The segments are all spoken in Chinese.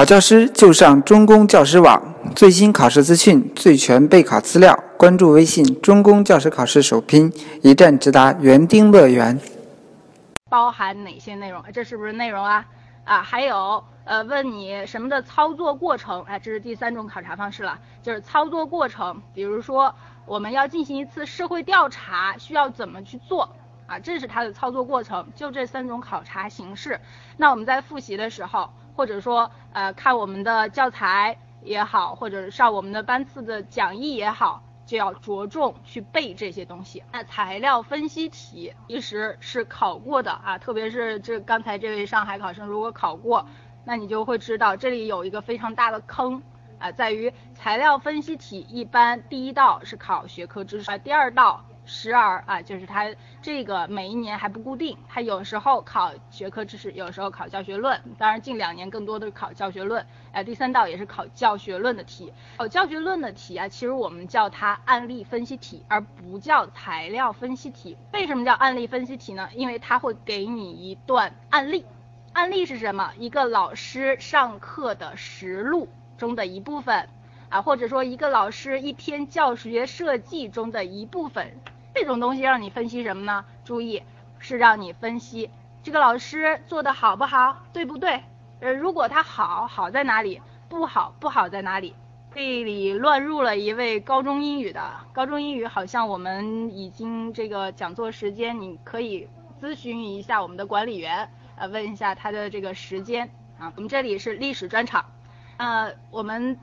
考教师就上中公教师网，最新考试资讯、最全备考资料，关注微信“中公教师考试首拼”，一站直达园丁乐园。包含哪些内容？这是不是内容啊？啊，还有呃，问你什么的操作过程？哎，这是第三种考察方式了，就是操作过程。比如说，我们要进行一次社会调查，需要怎么去做？啊，这是它的操作过程。就这三种考察形式。那我们在复习的时候。或者说，呃，看我们的教材也好，或者上我们的班次的讲义也好，就要着重去背这些东西。那材料分析题其实是考过的啊，特别是这刚才这位上海考生如果考过，那你就会知道这里有一个非常大的坑啊，在于材料分析题一般第一道是考学科知识，第二道。时而啊，就是它这个每一年还不固定，它有时候考学科知识，有时候考教学论。当然近两年更多的是考教学论。哎，第三道也是考教学论的题。考教学论的题啊，其实我们叫它案例分析题，而不叫材料分析题。为什么叫案例分析题呢？因为它会给你一段案例。案例是什么？一个老师上课的实录中的一部分啊，或者说一个老师一天教学设计中的一部分。这种东西让你分析什么呢？注意，是让你分析这个老师做的好不好，对不对？呃，如果他好，好在哪里？不好，不好在哪里？这里乱入了一位高中英语的，高中英语好像我们已经这个讲座时间，你可以咨询一下我们的管理员，呃，问一下他的这个时间啊。我们这里是历史专场，呃，我们。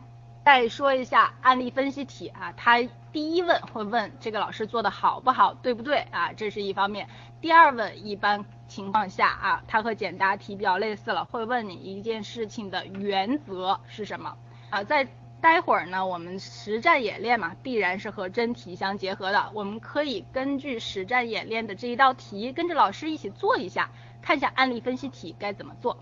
再说一下案例分析题啊，他第一问会问这个老师做的好不好，对不对啊？这是一方面。第二问一般情况下啊，它和简答题比较类似了，会问你一件事情的原则是什么啊？在待会儿呢，我们实战演练嘛，必然是和真题相结合的，我们可以根据实战演练的这一道题，跟着老师一起做一下，看一下案例分析题该怎么做。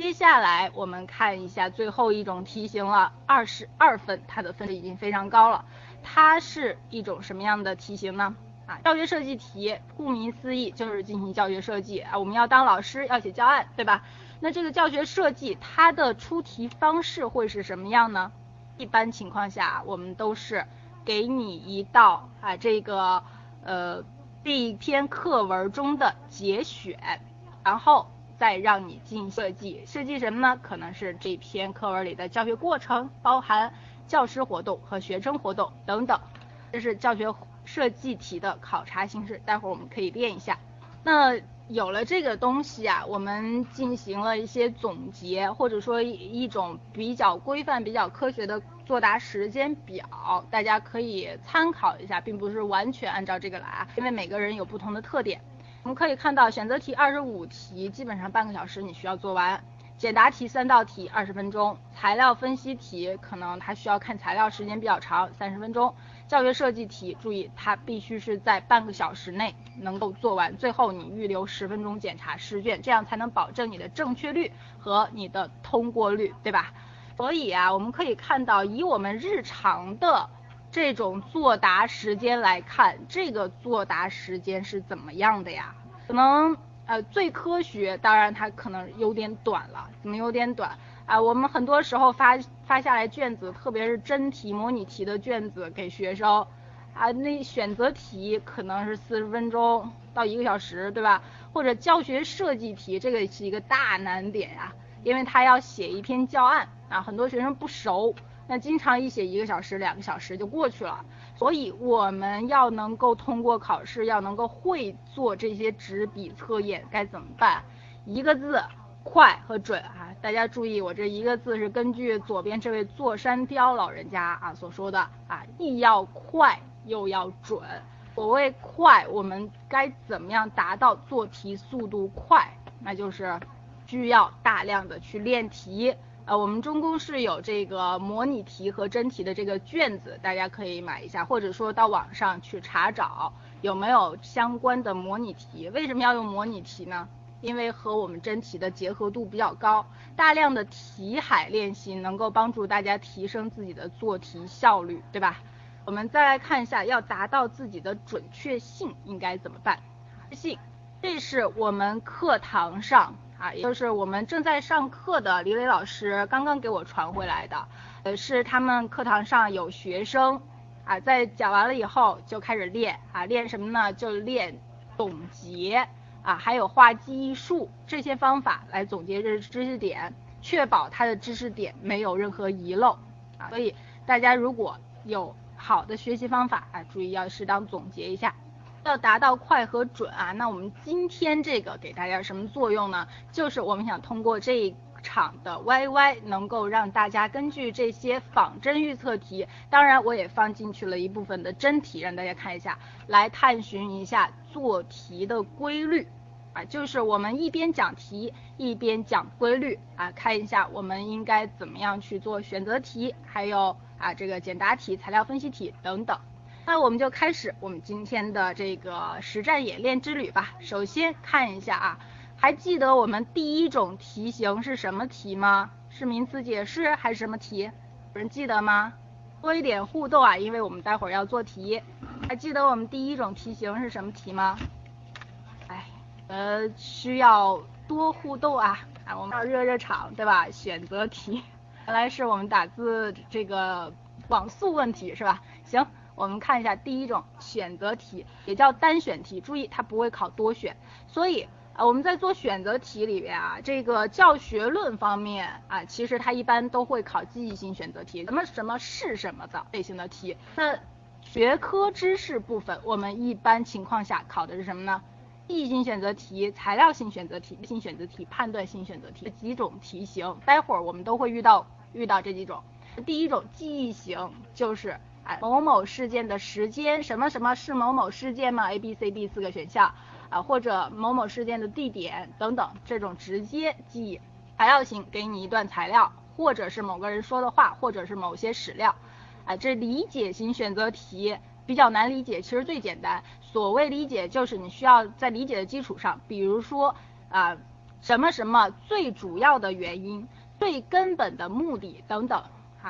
接下来我们看一下最后一种题型了，二十二分，它的分值已经非常高了。它是一种什么样的题型呢？啊，教学设计题，顾名思义就是进行教学设计啊。我们要当老师要写教案，对吧？那这个教学设计它的出题方式会是什么样呢？一般情况下，我们都是给你一道啊这个呃这一篇课文中的节选，然后。再让你进设计，设计什么呢？可能是这篇课文里的教学过程，包含教师活动和学生活动等等。这是教学设计题的考察形式，待会儿我们可以练一下。那有了这个东西啊，我们进行了一些总结，或者说一种比较规范、比较科学的作答时间表，大家可以参考一下，并不是完全按照这个来啊，因为每个人有不同的特点。我们可以看到，选择题二十五题，基本上半个小时你需要做完；简答题三道题，二十分钟；材料分析题可能它需要看材料时间比较长，三十分钟；教学设计题，注意它必须是在半个小时内能够做完，最后你预留十分钟检查试卷，这样才能保证你的正确率和你的通过率，对吧？所以啊，我们可以看到，以我们日常的。这种作答时间来看，这个作答时间是怎么样的呀？可能呃最科学，当然它可能有点短了。怎么有点短啊？我们很多时候发发下来卷子，特别是真题、模拟题的卷子给学生啊，那选择题可能是四十分钟到一个小时，对吧？或者教学设计题，这个是一个大难点呀，因为他要写一篇教案啊，很多学生不熟。那经常一写一个小时、两个小时就过去了，所以我们要能够通过考试，要能够会做这些纸笔测验，该怎么办？一个字，快和准啊！大家注意，我这一个字是根据左边这位坐山雕老人家啊所说的啊，既要快又要准。所谓快，我们该怎么样达到做题速度快？那就是需要大量的去练题。呃，我们中公是有这个模拟题和真题的这个卷子，大家可以买一下，或者说到网上去查找有没有相关的模拟题。为什么要用模拟题呢？因为和我们真题的结合度比较高，大量的题海练习能够帮助大家提升自己的做题效率，对吧？我们再来看一下，要达到自己的准确性应该怎么办？性，这是我们课堂上。啊，也就是我们正在上课的李磊老师刚刚给我传回来的，呃，是他们课堂上有学生啊，在讲完了以后就开始练啊，练什么呢？就练总结啊，还有画记忆树这些方法来总结这知识点，确保他的知识点没有任何遗漏啊。所以大家如果有好的学习方法啊，注意要适当总结一下。要达到快和准啊，那我们今天这个给大家什么作用呢？就是我们想通过这一场的 YY，能够让大家根据这些仿真预测题，当然我也放进去了一部分的真题，让大家看一下，来探寻一下做题的规律啊，就是我们一边讲题一边讲规律啊，看一下我们应该怎么样去做选择题，还有啊这个简答题、材料分析题等等。那我们就开始我们今天的这个实战演练之旅吧。首先看一下啊，还记得我们第一种题型是什么题吗？是名词解释还是什么题？有人记得吗？多一点互动啊，因为我们待会儿要做题。还记得我们第一种题型是什么题吗？哎，呃，需要多互动啊，啊，我们要热热场，对吧？选择题，原来是我们打字这个网速问题是吧？行。我们看一下第一种选择题，也叫单选题。注意，它不会考多选，所以啊，我们在做选择题里边啊，这个教学论方面啊，其实它一般都会考记忆性选择题，什么什么是什么的类型的题。那学科知识部分，我们一般情况下考的是什么呢？记忆性选择题、材料性选择题、性选择题、判断性选择题这几种题型。待会儿我们都会遇到遇到这几种。第一种记忆型就是。哎某某事件的时间，什么什么是某某事件吗？A、B、C、D 四个选项啊，或者某某事件的地点等等，这种直接记忆。材料型给你一段材料，或者是某个人说的话，或者是某些史料。哎，这理解型选择题比较难理解，其实最简单。所谓理解，就是你需要在理解的基础上，比如说啊，什么什么最主要的原因、最根本的目的等等。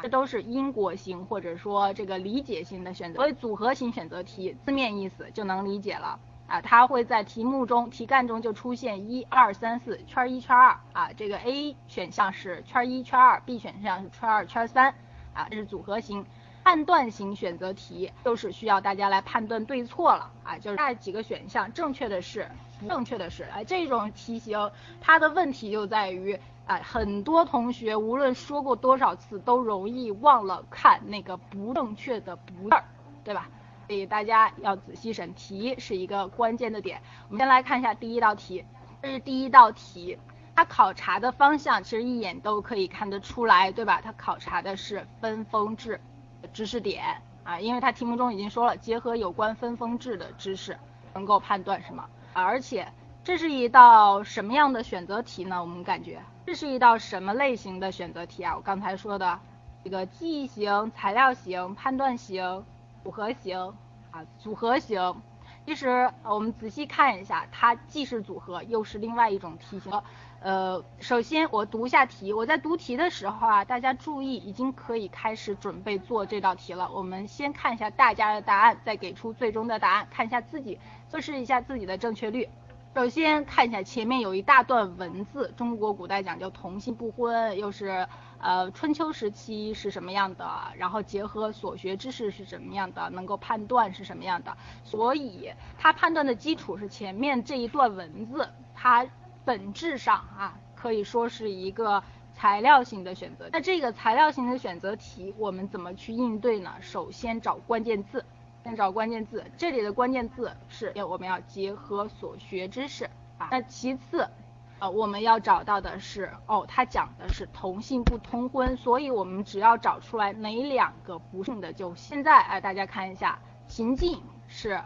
这都是因果型或者说这个理解型的选择，所以组合型选择题字面意思就能理解了。啊，它会在题目中题干中就出现一二三四圈一圈二。啊，这个 A 选项是圈一圈二，B 选项是圈二圈三。啊，这是组合型。判断型选择题就是需要大家来判断对错了。啊，就是那几个选项正确的是，正确的是，哎，这种题型它的问题就在于。哎，很多同学无论说过多少次，都容易忘了看那个不正确的不字儿，对吧？所以大家要仔细审题是一个关键的点。我们先来看一下第一道题，这是第一道题，它考察的方向其实一眼都可以看得出来，对吧？它考察的是分封制知识点啊，因为它题目中已经说了，结合有关分封制的知识，能够判断什么。而且这是一道什么样的选择题呢？我们感觉。这是一道什么类型的选择题啊？我刚才说的这个记忆型、材料型、判断型、组合型啊，组合型。其实我们仔细看一下，它既是组合，又是另外一种题型。呃，首先我读一下题，我在读题的时候啊，大家注意，已经可以开始准备做这道题了。我们先看一下大家的答案，再给出最终的答案，看一下自己测试一下自己的正确率。首先看一下前面有一大段文字，中国古代讲究同姓不婚，又是呃春秋时期是什么样的，然后结合所学知识是什么样的，能够判断是什么样的，所以它判断的基础是前面这一段文字，它本质上啊可以说是一个材料型的选择。那这个材料型的选择题，我们怎么去应对呢？首先找关键字。先找关键字，这里的关键字是要我们要结合所学知识啊。那其次，呃，我们要找到的是，哦，它讲的是同性不通婚，所以我们只要找出来哪两个不幸的就现在，哎，大家看一下，秦晋是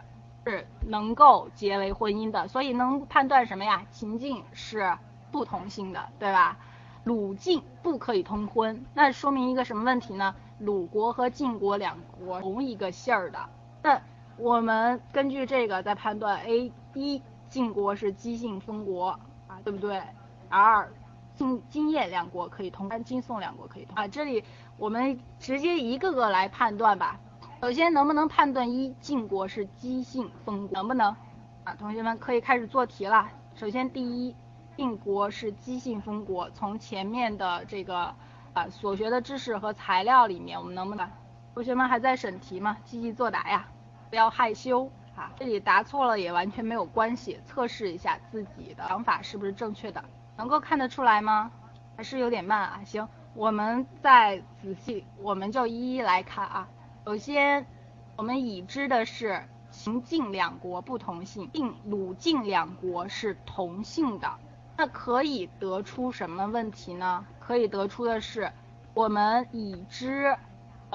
是能够结为婚姻的，所以能判断什么呀？秦晋是不同性的，对吧？鲁晋不可以通婚，那说明一个什么问题呢？鲁国和晋国两国同一个姓儿的。那我们根据这个再判断，A 一晋国是姬姓封国啊，对不对？？R 晋晋燕两国可以通，晋宋两国可以通啊。这里我们直接一个个来判断吧。首先能不能判断一晋国是姬姓封国？能不能？啊，同学们可以开始做题了。首先第一，晋国是姬姓封国。从前面的这个啊所学的知识和材料里面，我们能不能？同学们还在审题吗？积极作答呀，不要害羞啊。这里答错了也完全没有关系，测试一下自己的想法是不是正确的。能够看得出来吗？还是有点慢啊。行，我们再仔细，我们就一一来看啊。首先，我们已知的是。秦晋两国不同姓，晋鲁晋两国是同姓的，那可以得出什么问题呢？可以得出的是，我们已知，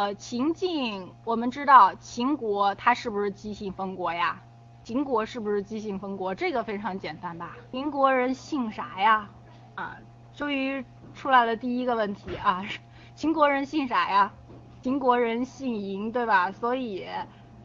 呃，秦晋，我们知道秦国它是不是姬姓封国呀？秦国是不是姬姓封国？这个非常简单吧？秦国人姓啥呀？啊，终于出来了第一个问题啊，秦国人姓啥呀？秦国人姓嬴，对吧？所以，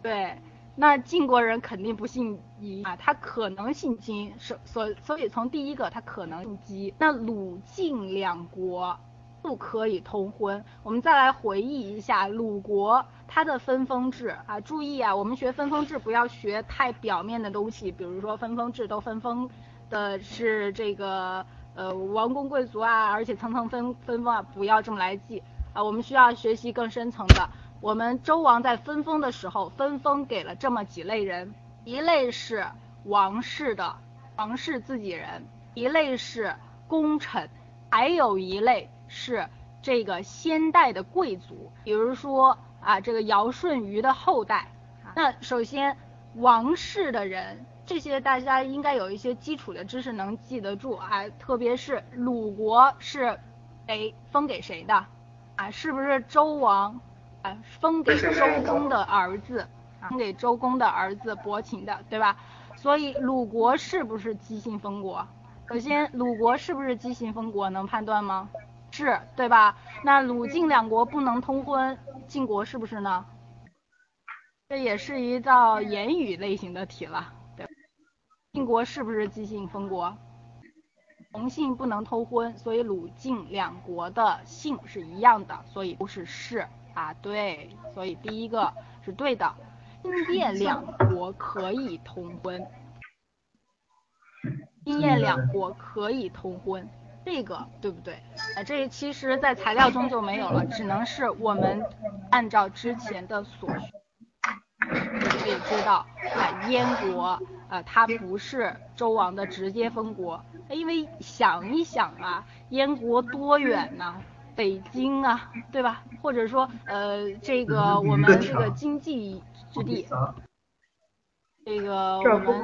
对。那晋国人肯定不姓嬴啊，他可能姓金，所所所以从第一个他可能姓姬。那鲁晋两国不可以通婚。我们再来回忆一下鲁国它的分封制啊，注意啊，我们学分封制不要学太表面的东西，比如说分封制都分封的是这个呃王公贵族啊，而且层层分分封啊，不要这么来记啊，我们需要学习更深层的。我们周王在分封的时候，分封给了这么几类人：一类是王室的王室自己人，一类是功臣，还有一类是这个先代的贵族，比如说啊，这个尧舜禹的后代。那首先，王室的人，这些大家应该有一些基础的知识能记得住啊，特别是鲁国是谁封给谁的啊？是不是周王啊？封给周公的儿子，封给周公的儿子伯禽的，对吧？所以鲁国是不是姬姓封国？首先，鲁国是不是姬姓封国？能判断吗？是，对吧？那鲁晋两国不能通婚，晋国是不是呢？这也是一道言语类型的题了，对。晋国是不是姬姓封国？同姓不能通婚，所以鲁晋两国的姓是一样的，所以都是是。啊，对，所以第一个是对的，晋燕两国可以通婚，晋燕两国可以通婚，这个对不对？啊，这其实在材料中就没有了，只能是我们按照之前的所学，就可以知道啊，燕国啊，它不是周王的直接封国，因为想一想啊，燕国多远呢？北京啊，对吧？或者说，呃，这个我们这个经济之地，这个我们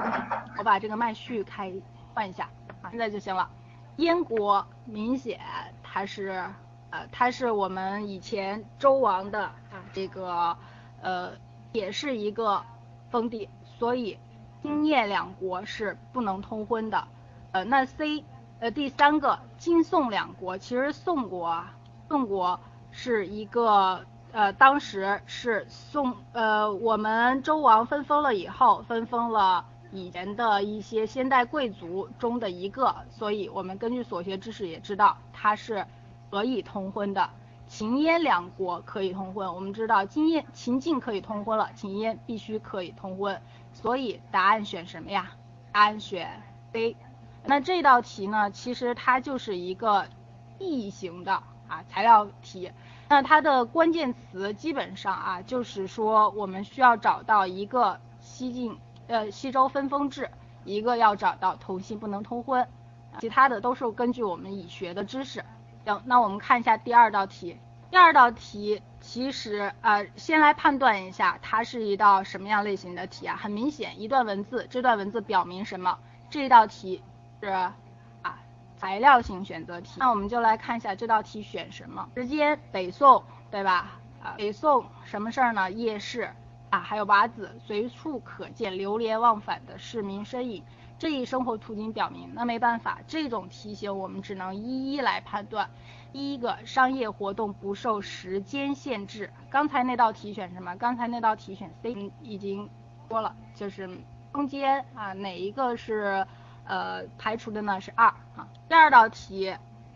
我把这个麦序开换一下啊，现在就行了。燕国明显它是呃，它是我们以前周王的啊，这个呃，也是一个封地，所以金燕两国是不能通婚的。呃，那 C 呃第三个金宋两国，其实宋国。宋国是一个呃，当时是宋呃，我们周王分封了以后，分封了以前的一些先代贵族中的一个，所以我们根据所学知识也知道它是可以通婚的。秦燕两国可以通婚，我们知道秦燕秦晋可以通婚了，秦燕必须可以通婚，所以答案选什么呀？答案选 A。那这道题呢，其实它就是一个异形的。啊，材料题，那它的关键词基本上啊，就是说我们需要找到一个西晋呃西周分封制，一个要找到同姓不能通婚，其他的都是根据我们已学的知识。行，那我们看一下第二道题。第二道题其实呃，先来判断一下它是一道什么样类型的题啊？很明显，一段文字，这段文字表明什么？这一道题是啊。材料型选择题，那我们就来看一下这道题选什么。时间北宋，对吧？啊，北宋什么事儿呢？夜市啊，还有瓦子，随处可见流连忘返的市民身影，这一生活图景表明。那没办法，这种题型我们只能一一来判断。第一个，商业活动不受时间限制。刚才那道题选什么？刚才那道题选 C，已经说了，就是中间啊，哪一个是？呃，排除的呢是二啊。第二道题，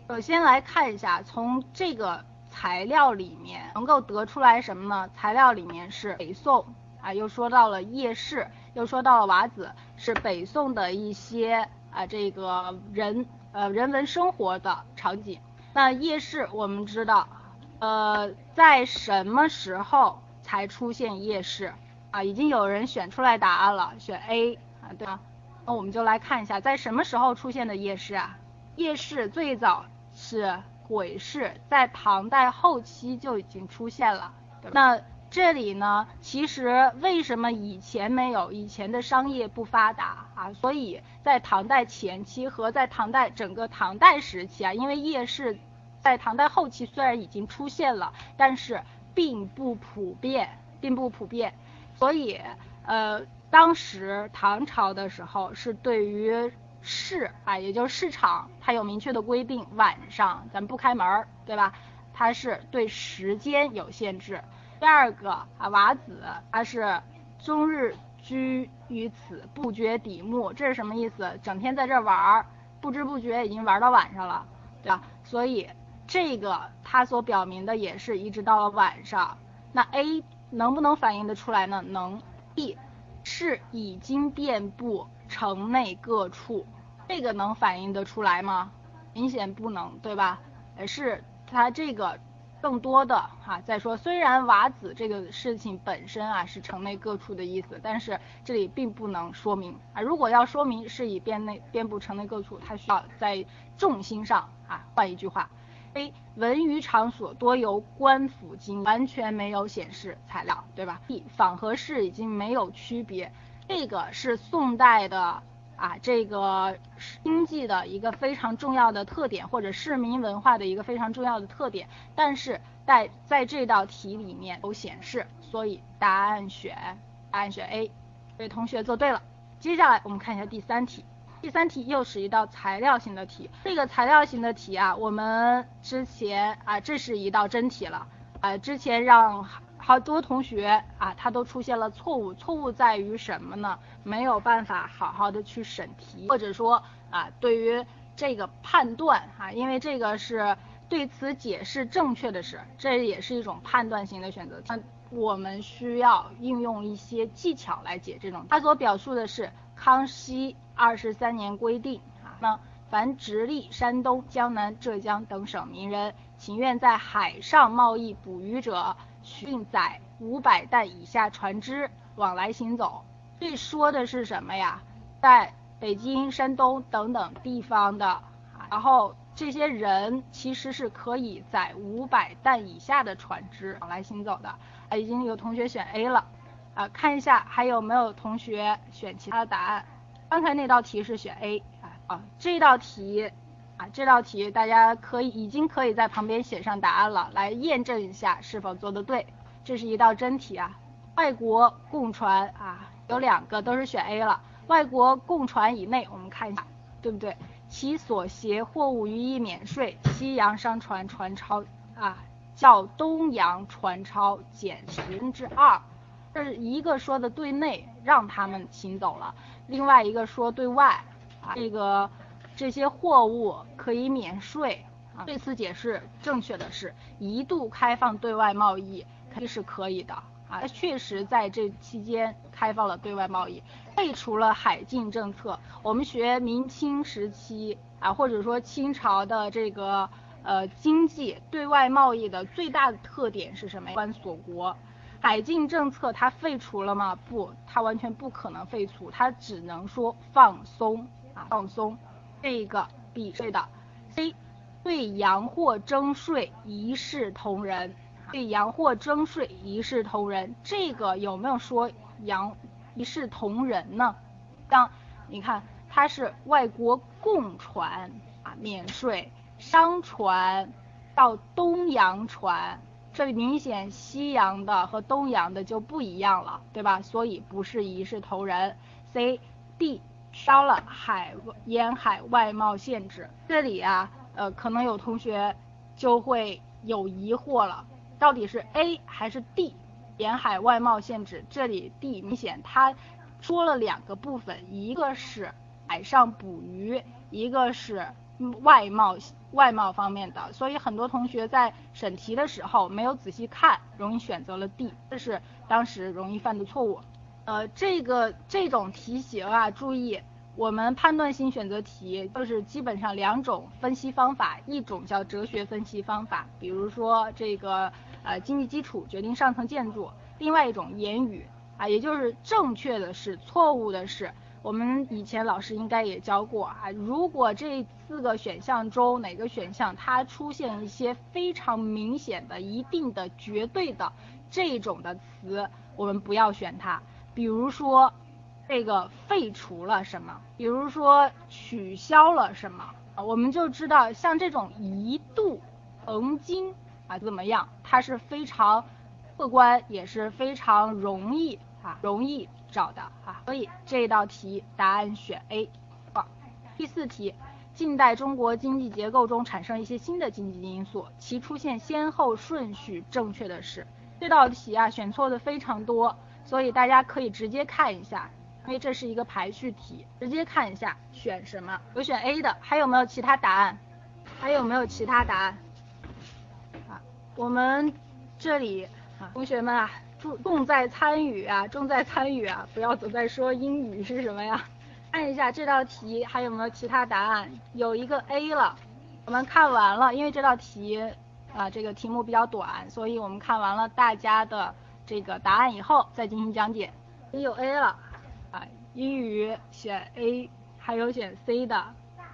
首先来看一下，从这个材料里面能够得出来什么呢？材料里面是北宋啊，又说到了夜市，又说到了瓦子，是北宋的一些啊这个人呃人文生活的场景。那夜市我们知道，呃，在什么时候才出现夜市啊？已经有人选出来答案了，选 A 啊，对吧？那我们就来看一下，在什么时候出现的夜市啊？夜市最早是鬼市，在唐代后期就已经出现了。那这里呢，其实为什么以前没有？以前的商业不发达啊，所以在唐代前期和在唐代整个唐代时期啊，因为夜市在唐代后期虽然已经出现了，但是并不普遍，并不普遍。所以呃，当时唐朝的时候是对于市啊，也就是市场，它有明确的规定，晚上咱不开门，对吧？它是对时间有限制。第二个啊，瓦子他是终日居于此，不觉底暮，这是什么意思？整天在这玩儿，不知不觉已经玩到晚上了，对吧？所以这个它所表明的也是一直到了晚上。那 A 能不能反映得出来呢？能。B 是已经遍布城内各处，这个能反映得出来吗？明显不能，对吧？而是它这个。更多的哈，再说，虽然瓦子这个事情本身啊是城内各处的意思，但是这里并不能说明啊。如果要说明是以遍内遍布城内各处，它需要在重心上啊换一句话。A 文娱场所多由官府经营，完全没有显示材料，对吧？B 坊和市已经没有区别，这个是宋代的。啊，这个经济的一个非常重要的特点，或者市民文化的一个非常重要的特点，但是在在这道题里面都显示，所以答案选答案选 A，这位同学做对了。接下来我们看一下第三题，第三题又是一道材料型的题。这个材料型的题啊，我们之前啊，这是一道真题了，啊，之前让。好多同学啊，他都出现了错误，错误在于什么呢？没有办法好好的去审题，或者说啊，对于这个判断哈，因为这个是对此解释正确的是，这也是一种判断型的选择题，我们需要应用一些技巧来解这种。他所表述的是康熙二十三年规定啊，那凡直隶、山东、江南、浙江等省民人，情愿在海上贸易捕鱼者。运载五百担以下船只往来行走，这说的是什么呀？在北京、山东等等地方的，然后这些人其实是可以载五百担以下的船只往来行走的。啊，已经有同学选 A 了，啊，看一下还有没有同学选其他的答案。刚才那道题是选 A，啊，这道题。啊，这道题大家可以已经可以在旁边写上答案了，来验证一下是否做的对。这是一道真题啊，外国供船啊，有两个都是选 A 了。外国供船以内，我们看一下对不对？其所携货物予以免税，西洋商船船超啊，叫东洋船超减十分之二。这是一个说的对内，让他们行走了；另外一个说对外啊，这个。这些货物可以免税啊。对此解释正确的是，一度开放对外贸易肯定是可以的啊。它确实在这期间开放了对外贸易，废除了海禁政策。我们学明清时期啊，或者说清朝的这个呃经济对外贸易的最大的特点是什么？关锁国。海禁政策它废除了吗？不，它完全不可能废除，它只能说放松啊，放松。这个 B 对的，C 对洋货征税一视同仁，对洋货征税一视同仁，这个有没有说洋一视同仁呢？当你看，它是外国贡船啊免税，商船到东洋船，这明显西洋的和东洋的就不一样了，对吧？所以不是一视同仁。C D 烧了海沿海外贸限制，这里啊，呃，可能有同学就会有疑惑了，到底是 A 还是 D？沿海外贸限制，这里 D 明显它说了两个部分，一个是海上捕鱼，一个是外贸外贸方面的，所以很多同学在审题的时候没有仔细看，容易选择了 D，这是当时容易犯的错误。呃，这个这种题型啊，注意，我们判断性选择题就是基本上两种分析方法，一种叫哲学分析方法，比如说这个呃经济基础决定上层建筑，另外一种言语啊，也就是正确的是，错误的是。我们以前老师应该也教过啊，如果这四个选项中哪个选项它出现一些非常明显的、一定的、绝对的这种的词，我们不要选它。比如说这个废除了什么，比如说取消了什么，我们就知道像这种一度、曾经啊怎么样，它是非常客观，也是非常容易啊容易。找的啊，所以这道题答案选 A。好，第四题，近代中国经济结构中产生一些新的经济因素，其出现先后顺序正确的是。这道题啊，选错的非常多，所以大家可以直接看一下，因为这是一个排序题，直接看一下选什么。有选 A 的，还有没有其他答案？还有没有其他答案？啊，我们这里啊，同学们啊。重重在参与啊，重在参与啊，不要总在说英语是什么呀？看一下这道题还有没有其他答案？有一个 A 了，我们看完了，因为这道题啊这个题目比较短，所以我们看完了大家的这个答案以后再进行讲解。也有 A 了啊，英语选 A，还有选 C 的。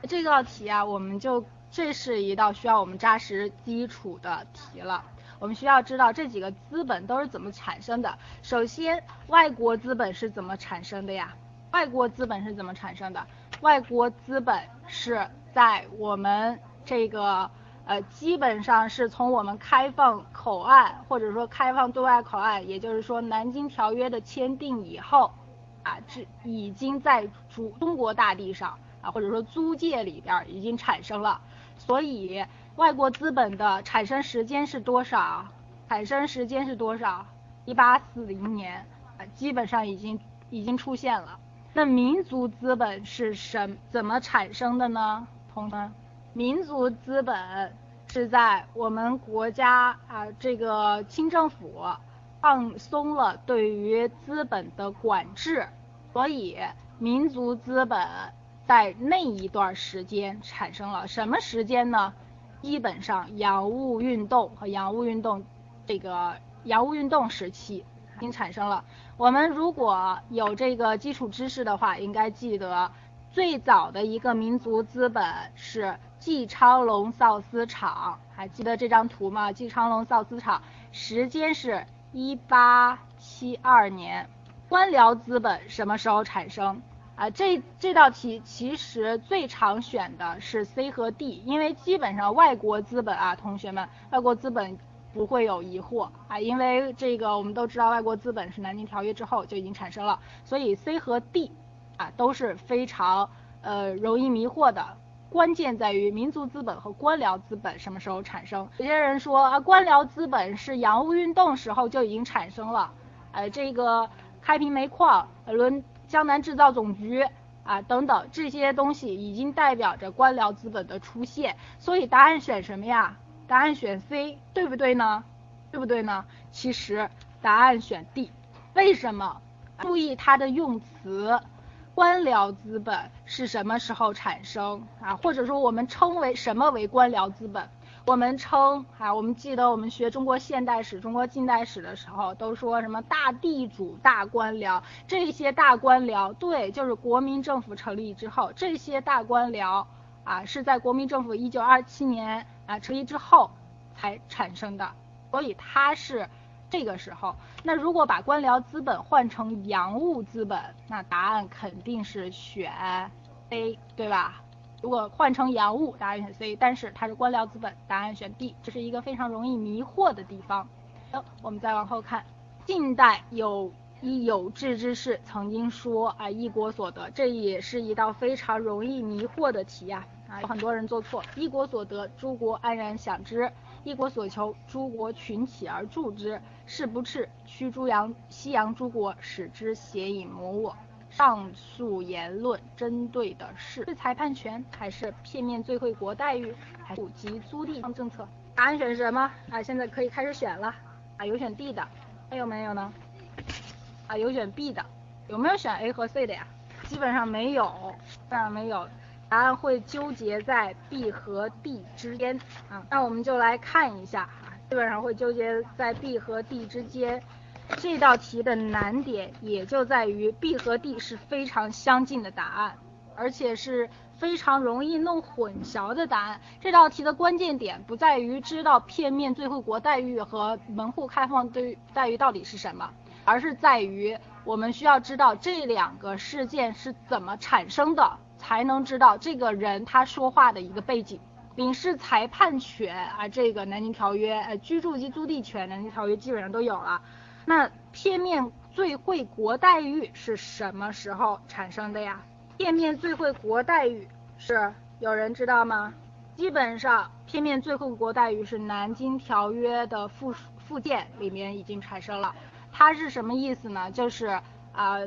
这道题啊，我们就这是一道需要我们扎实基础的题了。我们需要知道这几个资本都是怎么产生的。首先，外国资本是怎么产生的呀？外国资本是怎么产生的？外国资本是在我们这个呃，基本上是从我们开放口岸，或者说开放对外口岸，也就是说南京条约的签订以后啊，这已经在中中国大地上啊，或者说租界里边已经产生了，所以。外国资本的产生时间是多少？产生时间是多少？一八四零年，啊，基本上已经已经出现了。那民族资本是什怎么产生的呢？同学们，民族资本是在我们国家啊这个清政府放松了对于资本的管制，所以民族资本在那一段时间产生了什么时间呢？基本上洋务运动和洋务运动这个洋务运动时期已经产生了。我们如果有这个基础知识的话，应该记得最早的一个民族资本是季昌龙造丝厂，还记得这张图吗？季昌龙造丝厂时间是一八七二年。官僚资本什么时候产生？啊，这这道题其实最常选的是 C 和 D，因为基本上外国资本啊，同学们，外国资本不会有疑惑啊，因为这个我们都知道，外国资本是南京条约之后就已经产生了，所以 C 和 D 啊都是非常呃容易迷惑的，关键在于民族资本和官僚资本什么时候产生？有些人说啊，官僚资本是洋务运动时候就已经产生了，呃，这个开平煤矿轮。江南制造总局啊，等等这些东西已经代表着官僚资本的出现，所以答案选什么呀？答案选 C，对不对呢？对不对呢？其实答案选 D，为什么？注意它的用词，官僚资本是什么时候产生啊？或者说我们称为什么为官僚资本？我们称啊，我们记得我们学中国现代史、中国近代史的时候，都说什么大地主、大官僚，这些大官僚，对，就是国民政府成立之后，这些大官僚啊，是在国民政府一九二七年啊成立之后才产生的，所以它是这个时候。那如果把官僚资本换成洋务资本，那答案肯定是选 A，对吧？如果换成洋务，答案选 C，但是它是官僚资本，答案选 D，这是一个非常容易迷惑的地方。我们再往后看，近代有一有志之士曾经说啊，一国所得，这也是一道非常容易迷惑的题呀，啊，有很多人做错，一国所得，诸国安然享之；一国所求，诸国群起而助之。是不斥驱诸洋西洋诸国，使之邪以谋我。上述言论针对的是是裁判权，还是片面最惠国待遇，还是普及租地方政策？答案选什么？啊，现在可以开始选了。啊，有选 D 的，还有没有呢？啊，有选 B 的，有没有选 A 和 C 的呀？基本上没有，基本上没有。答案会纠结在 B 和 D 之间啊，那我们就来看一下，基本上会纠结在 B 和 D 之间。这道题的难点也就在于 B 和 D 是非常相近的答案，而且是非常容易弄混淆的答案。这道题的关键点不在于知道片面最惠国待遇和门户开放对待遇到底是什么，而是在于我们需要知道这两个事件是怎么产生的。才能知道这个人他说话的一个背景，领事裁判权啊，这个南京条约，呃，居住及租地权，南京条约基本上都有了。那片面最惠国待遇是什么时候产生的呀？片面最惠国待遇是有人知道吗？基本上片面最惠国待遇是南京条约的附附件里面已经产生了。它是什么意思呢？就是啊。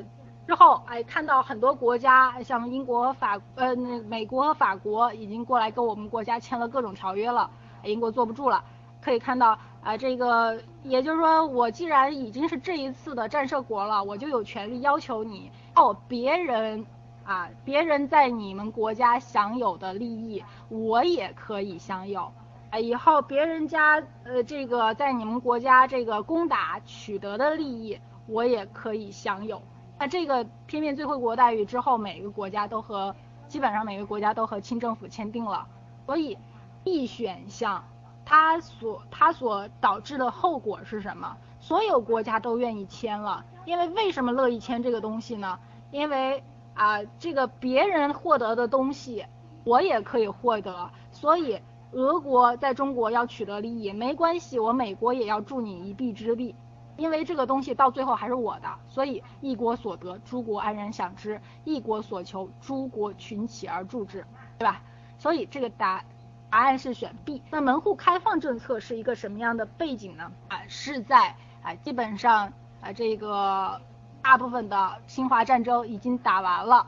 之后，哎，看到很多国家，像英国、法，呃，那美国和法国已经过来跟我们国家签了各种条约了，英国坐不住了。可以看到，啊，这个，也就是说，我既然已经是这一次的战胜国了，我就有权利要求你，哦，别人，啊，别人在你们国家享有的利益，我也可以享有。啊，以后别人家，呃，这个在你们国家这个攻打取得的利益，我也可以享有。那这个片面最惠国待遇之后，每个国家都和基本上每个国家都和清政府签订了，所以 B 选项它所它所导致的后果是什么？所有国家都愿意签了，因为为什么乐意签这个东西呢？因为啊，这个别人获得的东西我也可以获得，所以俄国在中国要取得利益没关系，我美国也要助你一臂之力。因为这个东西到最后还是我的，所以一国所得，诸国安然享之；一国所求，诸国群起而助之，对吧？所以这个答答案是选 B。那门户开放政策是一个什么样的背景呢？啊，是在啊，基本上啊，这个大部分的侵华战争已经打完了，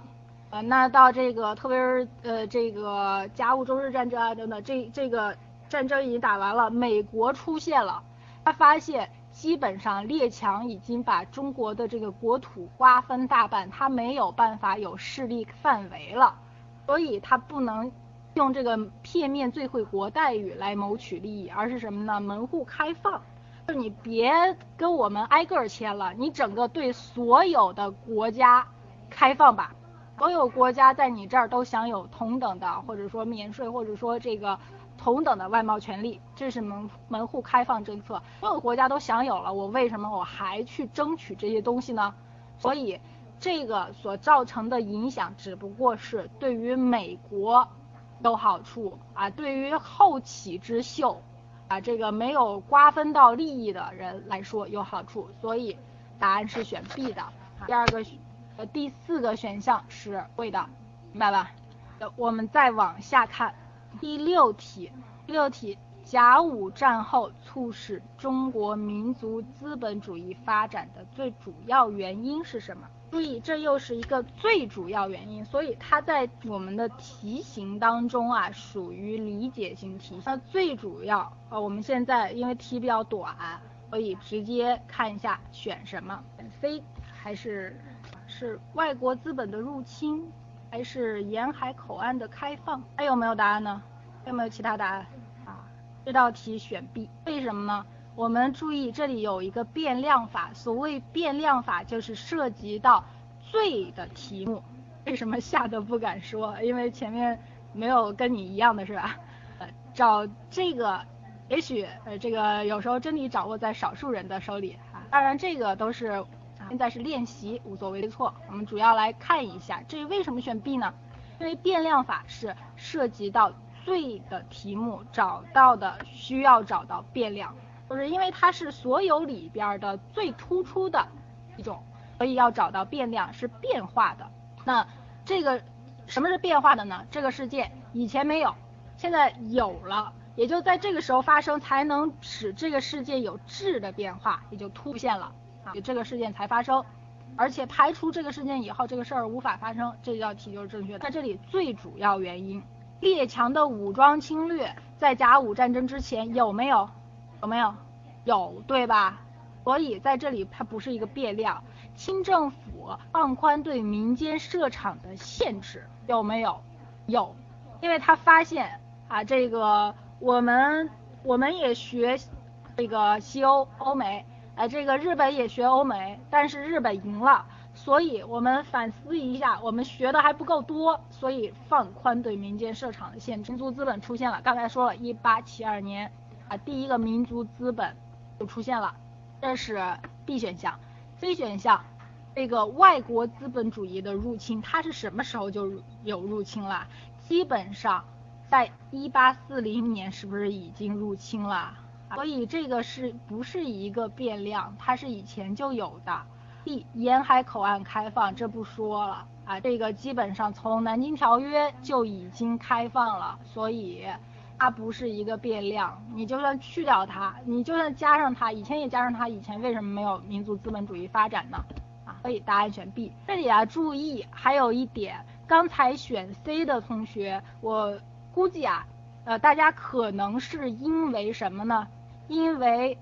呃，那到这个特别是呃这个甲午中日战争啊等等，这这个战争已经打完了，美国出现了，他发现。基本上列强已经把中国的这个国土瓜分大半，他没有办法有势力范围了，所以他不能用这个片面最惠国待遇来谋取利益，而是什么呢？门户开放，就你别跟我们挨个儿签了，你整个对所有的国家开放吧，所有国家在你这儿都享有同等的，或者说免税，或者说这个。同等的外贸权利，这是门门户开放政策，所有国家都享有了，我为什么我还去争取这些东西呢？所以这个所造成的影响只不过是对于美国有好处啊，对于后起之秀啊，这个没有瓜分到利益的人来说有好处，所以答案是选 B 的。第二个呃第四个选项是对的，明白吧？我们再往下看。第六题，第六题，甲午战后促使中国民族资本主义发展的最主要原因是什么？注意，这又是一个最主要原因，所以它在我们的题型当中啊，属于理解型题。那最主要，呃，我们现在因为题比较短，所以直接看一下选什么选，C 还是是外国资本的入侵？还是沿海口岸的开放，还有没有答案呢？有没有其他答案？啊，这道题选 B，为什么呢？我们注意这里有一个变量法，所谓变量法就是涉及到最的题目。为什么吓得不敢说？因为前面没有跟你一样的是吧？找这个，也许呃这个有时候真理掌握在少数人的手里啊。当然这个都是。现在是练习，无所谓对错。我们主要来看一下，这为什么选 B 呢？因为变量法是涉及到最的题目，找到的需要找到变量，就是因为它是所有里边的最突出的一种，所以要找到变量是变化的。那这个什么是变化的呢？这个世界以前没有，现在有了，也就在这个时候发生，才能使这个世界有质的变化，也就突现了。这个事件才发生，而且排除这个事件以后，这个事儿无法发生，这道题就是正确的。在这里最主要原因，列强的武装侵略在甲午战争之前有没有？有没有？有，对吧？所以在这里它不是一个变量。清政府放宽对民间设厂的限制，有没有？有，因为他发现啊，这个我们我们也学这个西欧欧美，哎，这个日本也学欧美，但是日本赢了。所以我们反思一下，我们学的还不够多，所以放宽对民间设厂的限制。民族资本出现了，刚才说了一八七二年啊，第一个民族资本就出现了，这是 B 选项。C 选项，这个外国资本主义的入侵，它是什么时候就有入侵了？基本上在一八四零年是不是已经入侵了？所以这个是不是一个变量？它是以前就有的。B，沿海口岸开放，这不说了啊，这个基本上从南京条约就已经开放了，所以它不是一个变量。你就算去掉它，你就算加上它，以前也加上它，以前为什么没有民族资本主义发展呢？啊，所以答案选 B。这里啊，注意还有一点，刚才选 C 的同学，我估计啊，呃，大家可能是因为什么呢？因为。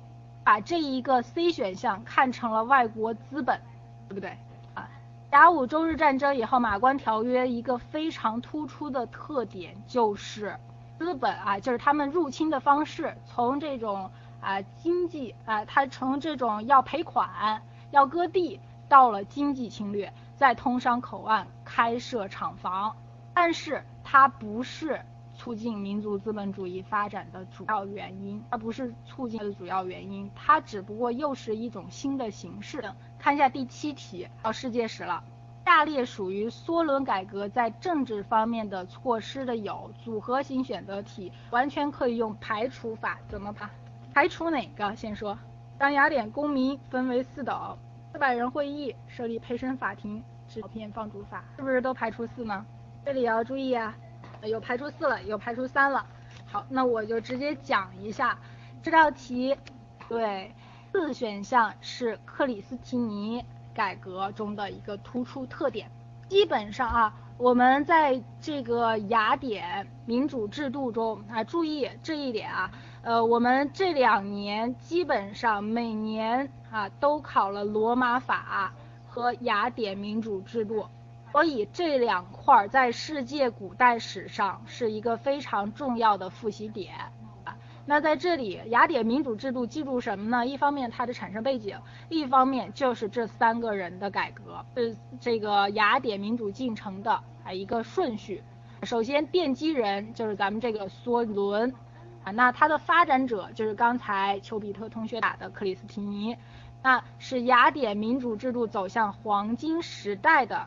把这一个 C 选项看成了外国资本，对不对啊？甲午中日战争以后，马关条约一个非常突出的特点就是资本啊，就是他们入侵的方式，从这种啊经济啊，它从这种要赔款、要割地，到了经济侵略，在通商口岸开设厂房，但是它不是。促进民族资本主义发展的主要原因，而不是促进的主要原因，它只不过又是一种新的形式。看一下第七题，到世界史了。下列属于梭伦改革在政治方面的措施的有组合型选择题，完全可以用排除法，怎么排？排除哪个？先说，将雅典公民分为四等，四百人会议设立陪审法庭，制片放逐法，是不是都排除四呢？这里要注意啊。有排除四了，有排除三了。好，那我就直接讲一下这道题。对，四选项是克里斯提尼改革中的一个突出特点。基本上啊，我们在这个雅典民主制度中啊，注意这一点啊，呃，我们这两年基本上每年啊都考了罗马法和雅典民主制度。所以这两块在世界古代史上是一个非常重要的复习点。那在这里，雅典民主制度记住什么呢？一方面它的产生背景，一方面就是这三个人的改革，是这个雅典民主进程的啊一个顺序。首先奠基人就是咱们这个梭伦啊，那他的发展者就是刚才丘比特同学打的克里斯提尼，那是雅典民主制度走向黄金时代的。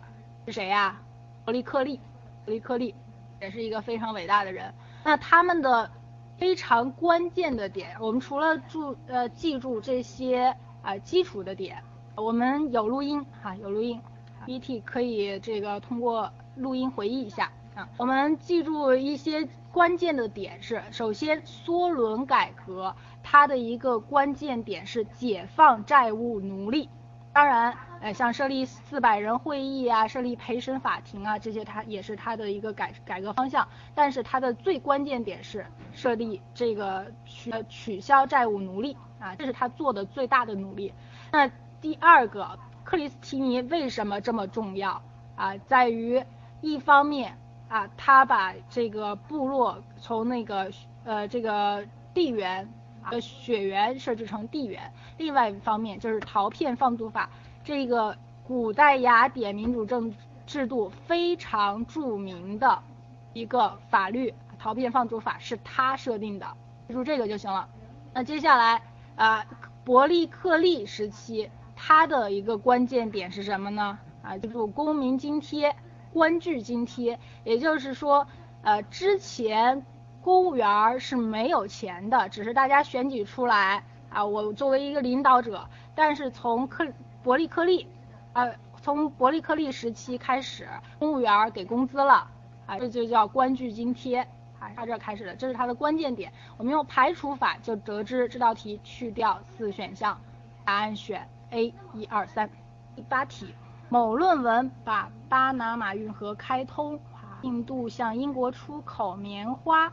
是谁呀？伯利克利，伯利克利也是一个非常伟大的人。那他们的非常关键的点，我们除了注呃记住这些啊基础的点，我们有录音哈，有录音，BT 可以这个通过录音回忆一下啊。我们记住一些关键的点是，首先梭伦改革它的一个关键点是解放债务奴隶，当然。哎，像设立四百人会议啊，设立陪审法庭啊，这些它也是它的一个改改革方向。但是它的最关键点是设立这个取取消债务奴隶啊，这是他做的最大的努力。那第二个，克里斯提尼为什么这么重要啊？在于一方面啊，他把这个部落从那个呃这个地缘的血缘设置成地缘，另外一方面就是陶片放逐法。这个古代雅典民主政制度非常著名的一个法律——陶片放逐法，是他设定的，记住这个就行了。那接下来啊，伯利克利时期，它的一个关键点是什么呢？啊，记住公民津贴、官具津贴，也就是说，呃，之前公务员是没有钱的，只是大家选举出来啊，我作为一个领导者，但是从克伯利克利，呃，从伯利克利时期开始，公务员给工资了，啊，这就叫官居津贴，啊，它这开始的，这是它的关键点。我们用排除法就得知这道题去掉四选项，答案选 A，一二三。第八题，某论文把巴拿马运河开通，印度向英国出口棉花，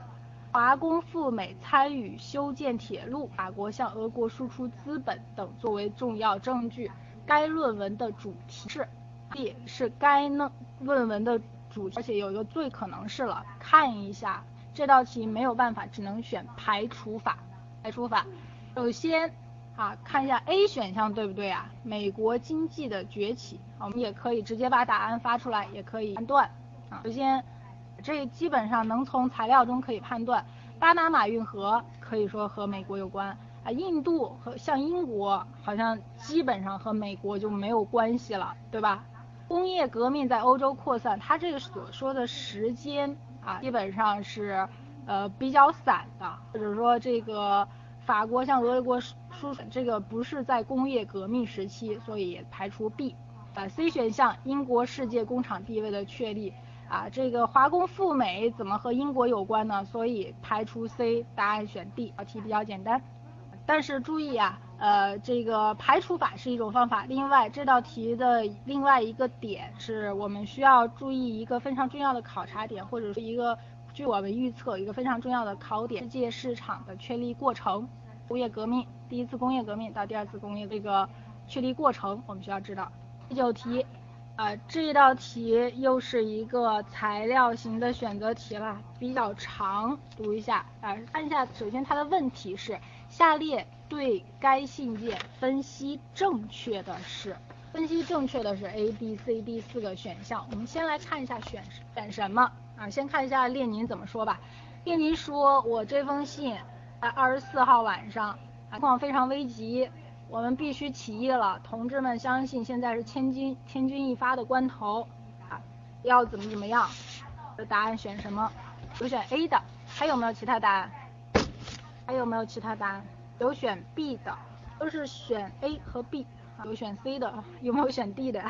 华工赴美参与修建铁路，法国向俄国输出资本等作为重要证据。该论文的主题是，B 是该论论文的主题，而且有一个最可能是了，看一下这道题没有办法，只能选排除法。排除法，首先啊，看一下 A 选项对不对啊？美国经济的崛起，我们也可以直接把答案发出来，也可以判断啊。首先，这基本上能从材料中可以判断，巴拿马运河可以说和美国有关啊。印度和像英国好像基本上和美国就没有关系了，对吧？工业革命在欧洲扩散，它这个所说的时间啊，基本上是。呃，比较散的，或者说这个法国向俄国输，这个不是在工业革命时期，所以排除 B。啊，C 选项，英国世界工厂地位的确立，啊，这个华工赴美怎么和英国有关呢？所以排除 C，答案选 D。这题比较简单，但是注意啊，呃，这个排除法是一种方法。另外，这道题的另外一个点是我们需要注意一个非常重要的考察点，或者是一个。据我们预测，一个非常重要的考点，世界市场的确立过程，工业革命，第一次工业革命到第二次工业这个确立过程，我们需要知道。第九题，呃，这道题又是一个材料型的选择题了，比较长，读一下啊，看一下，首先它的问题是，下列对该信件分析正确的是，分析正确的是 A、B、C、D 四个选项，我们先来看一下选选什么。啊，先看一下列宁怎么说吧。列宁说：“我这封信在二十四号晚上，情况非常危急，我们必须起义了。同志们，相信现在是千钧千钧一发的关头，啊，要怎么怎么样？”的答案选什么？有选 A 的，还有没有其他答案？还有没有其他答案？有选 B 的，都是选 A 和 B。有选 C 的，有没有选 D 的？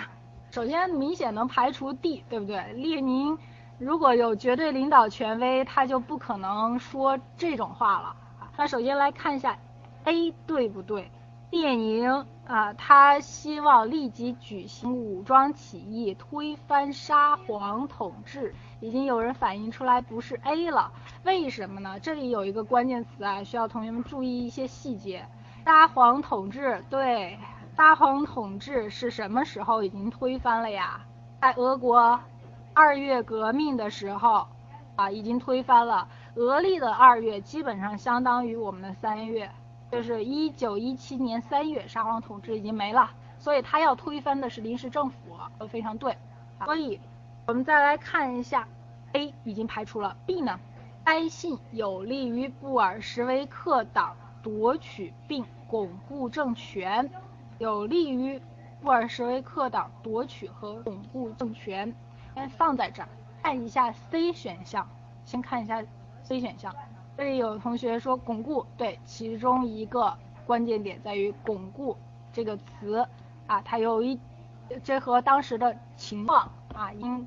首先明显能排除 D，对不对？列宁。如果有绝对领导权威，他就不可能说这种话了。那首先来看一下，A 对不对？列宁啊，他希望立即举行武装起义，推翻沙皇统治。已经有人反映出来不是 A 了，为什么呢？这里有一个关键词啊，需要同学们注意一些细节。沙皇统治，对，沙皇统治是什么时候已经推翻了呀？在俄国。二月革命的时候，啊，已经推翻了俄历的二月，基本上相当于我们的三月，就是一九一七年三月，沙皇统治已经没了，所以他要推翻的是临时政府，都非常对。所以，我们再来看一下，A 已经排除了，B 呢？该信有利于布尔什维克党夺取并巩固政权，有利于布尔什维克党夺取和巩固政权。先放在这儿，看一下 C 选项。先看一下 C 选项。这里有同学说巩固，对，其中一个关键点在于巩固这个词啊，它有一，这和当时的情况啊，应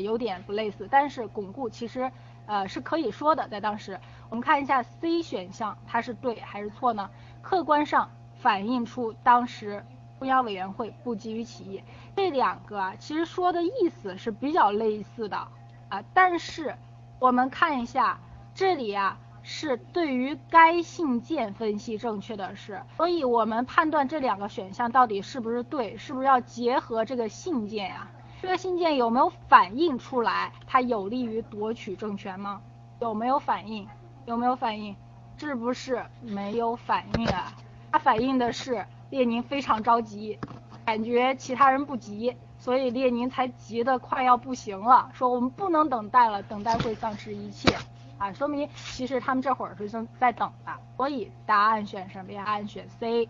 有点不类似，但是巩固其实呃是可以说的，在当时。我们看一下 C 选项，它是对还是错呢？客观上反映出当时。中央委员会不急于起义，这两个啊，其实说的意思是比较类似的啊。但是我们看一下，这里啊是对于该信件分析正确的是，所以我们判断这两个选项到底是不是对，是不是要结合这个信件呀？这个信件有没有反映出来它有利于夺取政权吗？有没有反映？有没有反映？是不是没有反映啊？它反映的是。列宁非常着急，感觉其他人不急，所以列宁才急得快要不行了，说我们不能等待了，等待会丧失一切啊！说明其实他们这会儿是正在等的，所以答案选什么呀？答案选 C。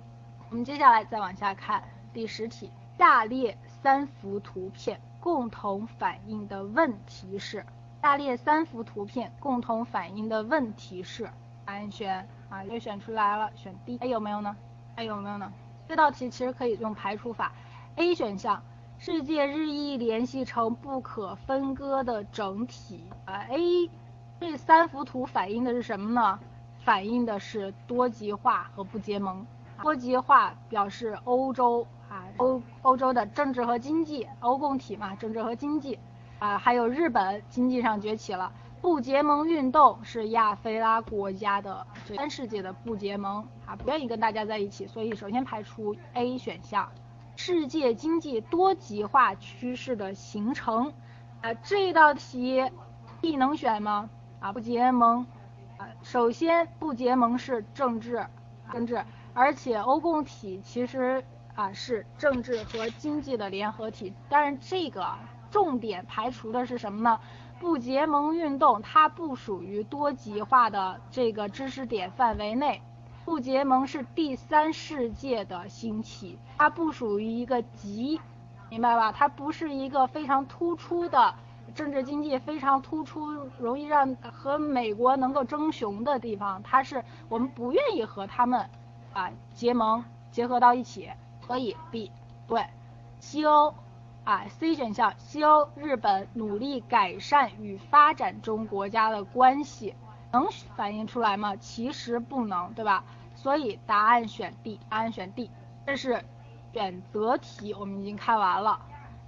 我们接下来再往下看第十题，下列三幅图片共同反映的问题是？下列三幅图片共同反映的问题是？答案选啊，又选出来了，选 D。还有没有呢？还有没有呢？这道题其实可以用排除法，A 选项，世界日益联系成不可分割的整体啊。A 这三幅图反映的是什么呢？反映的是多极化和不结盟。多极化表示欧洲啊，欧欧洲的政治和经济，欧共体嘛，政治和经济啊，还有日本经济上崛起了。不结盟运动是亚非拉国家的三世界的不结盟啊，不愿意跟大家在一起，所以首先排除 A 选项。世界经济多极化趋势的形成。啊，这道题 B 能选吗？啊，不结盟。啊，首先不结盟是政治，政治，而且欧共体其实啊是政治和经济的联合体。但是这个重点排除的是什么呢？不结盟运动它不属于多极化的这个知识点范围内。不结盟是第三世界的兴起，它不属于一个极，明白吧？它不是一个非常突出的政治经济非常突出，容易让和美国能够争雄的地方。它是我们不愿意和他们啊结盟结合到一起，所以 B 对。西欧啊 C 选项，西欧日本努力改善与发展中国家的关系。能反映出来吗？其实不能，对吧？所以答案选 D，答案选 D。这是选择题，我们已经看完了。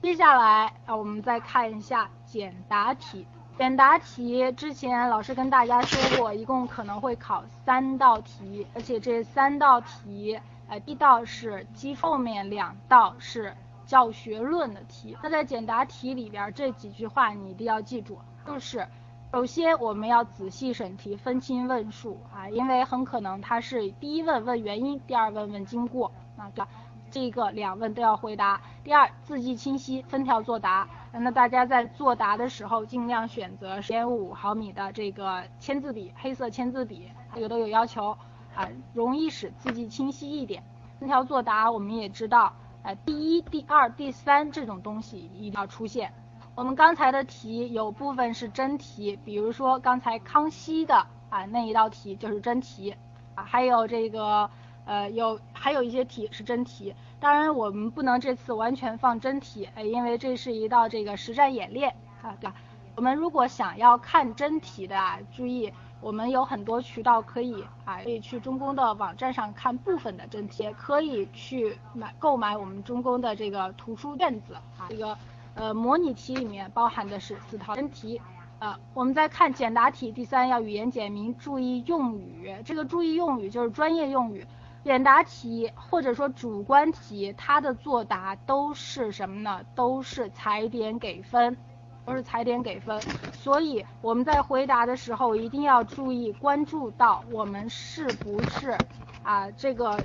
接下来啊，我们再看一下简答题。简答题之前老师跟大家说过，一共可能会考三道题，而且这三道题，呃，一道是基后面两道是教学论的题。那在简答题里边这几句话你一定要记住，就是。首先，我们要仔细审题，分清问数啊，因为很可能它是第一问问原因，第二问问经过那，对吧？这个两问都要回答。第二，字迹清晰，分条作答。那大家在作答的时候，尽量选择点五毫米的这个签字笔，黑色签字笔，这个都有要求啊，容易使字迹清晰一点。分条作答，我们也知道，呃，第一、第二、第三这种东西一定要出现。我们刚才的题有部分是真题，比如说刚才康熙的啊那一道题就是真题啊，还有这个呃有还有一些题是真题，当然我们不能这次完全放真题，哎，因为这是一道这个实战演练啊，对吧？我们如果想要看真题的啊，注意我们有很多渠道可以啊，可以去中公的网站上看部分的真题，可以去买购买我们中公的这个图书卷子啊，这个。呃，模拟题里面包含的是四套真题。呃，我们再看简答题，第三要语言简明，注意用语。这个注意用语就是专业用语。简答题或者说主观题，它的作答都是什么呢？都是踩点给分，都是踩点给分。所以我们在回答的时候一定要注意关注到我们是不是啊这个。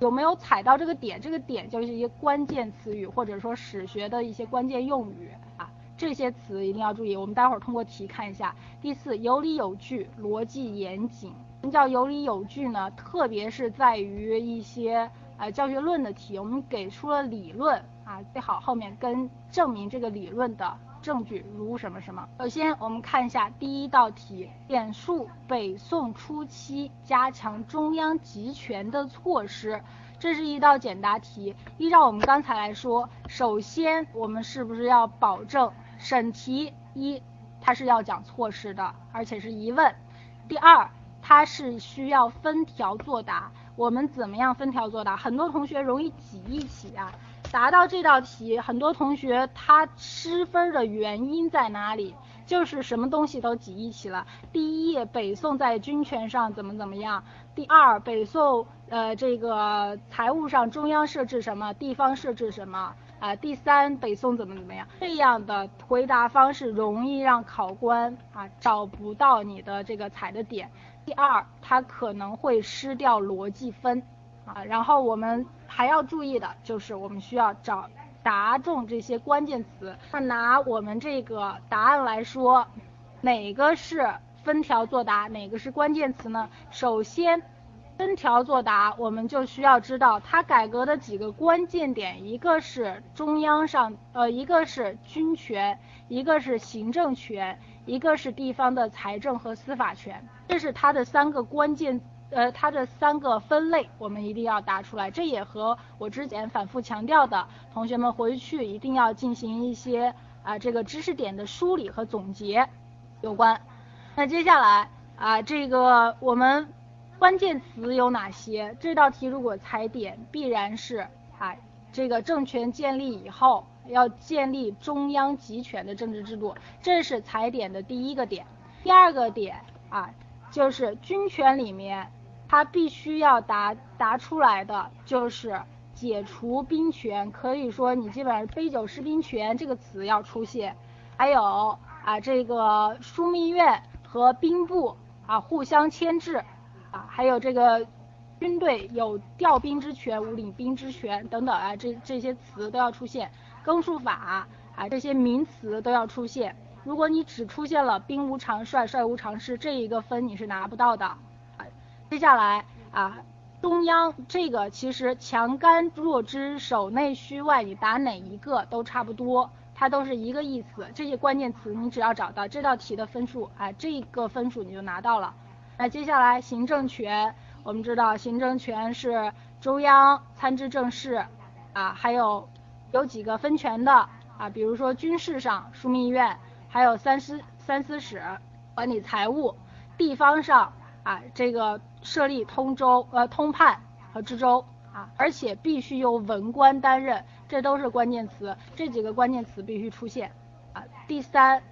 有没有踩到这个点？这个点就是一些关键词语，或者说史学的一些关键用语啊，这些词一定要注意。我们待会儿通过题看一下。第四，有理有据，逻辑严谨。什么叫有理有据呢？特别是在于一些呃教学论的题，我们给出了理论啊，最好后面跟证明这个理论的。证据如什么什么？首先，我们看一下第一道题，简述北宋初期加强中央集权的措施。这是一道简答题。依照我们刚才来说，首先我们是不是要保证审题一，它是要讲措施的，而且是疑问。第二，它是需要分条作答。我们怎么样分条作答？很多同学容易挤一起啊。答到这道题，很多同学他失分的原因在哪里？就是什么东西都挤一起了。第一页，北宋在军权上怎么怎么样；第二，北宋呃这个财务上中央设置什么，地方设置什么啊；第三，北宋怎么怎么样。这样的回答方式容易让考官啊找不到你的这个踩的点。第二，它可能会失掉逻辑分。啊，然后我们还要注意的就是，我们需要找答中这些关键词。那拿我们这个答案来说，哪个是分条作答，哪个是关键词呢？首先，分条作答，我们就需要知道它改革的几个关键点，一个是中央上，呃，一个是军权，一个是行政权，一个是地方的财政和司法权，这是它的三个关键。呃，它的三个分类我们一定要答出来，这也和我之前反复强调的，同学们回去一定要进行一些啊这个知识点的梳理和总结有关。那接下来啊，这个我们关键词有哪些？这道题如果踩点，必然是啊这个政权建立以后要建立中央集权的政治制度，这是踩点的第一个点。第二个点啊，就是军权里面。它必须要答答出来的就是解除兵权，可以说你基本上杯酒释兵权这个词要出现，还有啊这个枢密院和兵部啊互相牵制啊，还有这个军队有调兵之权、无领兵之权等等啊，这这些词都要出现，更数法啊这些名词都要出现。如果你只出现了兵无常帅、帅无常师这一个分，你是拿不到的。接下来啊。中央这个其实强干弱支守内虚外，你打哪一个都差不多，它都是一个意思。这些关键词你只要找到这道题的分数，哎，这个分数你就拿到了。那接下来行政权，我们知道行政权是中央参知政事，啊，还有有几个分权的啊，比如说军事上枢密院，还有三司三司使管理财务，地方上啊这个。设立通州呃通判和知州啊，而且必须由文官担任，这都是关键词，这几个关键词必须出现啊。第三，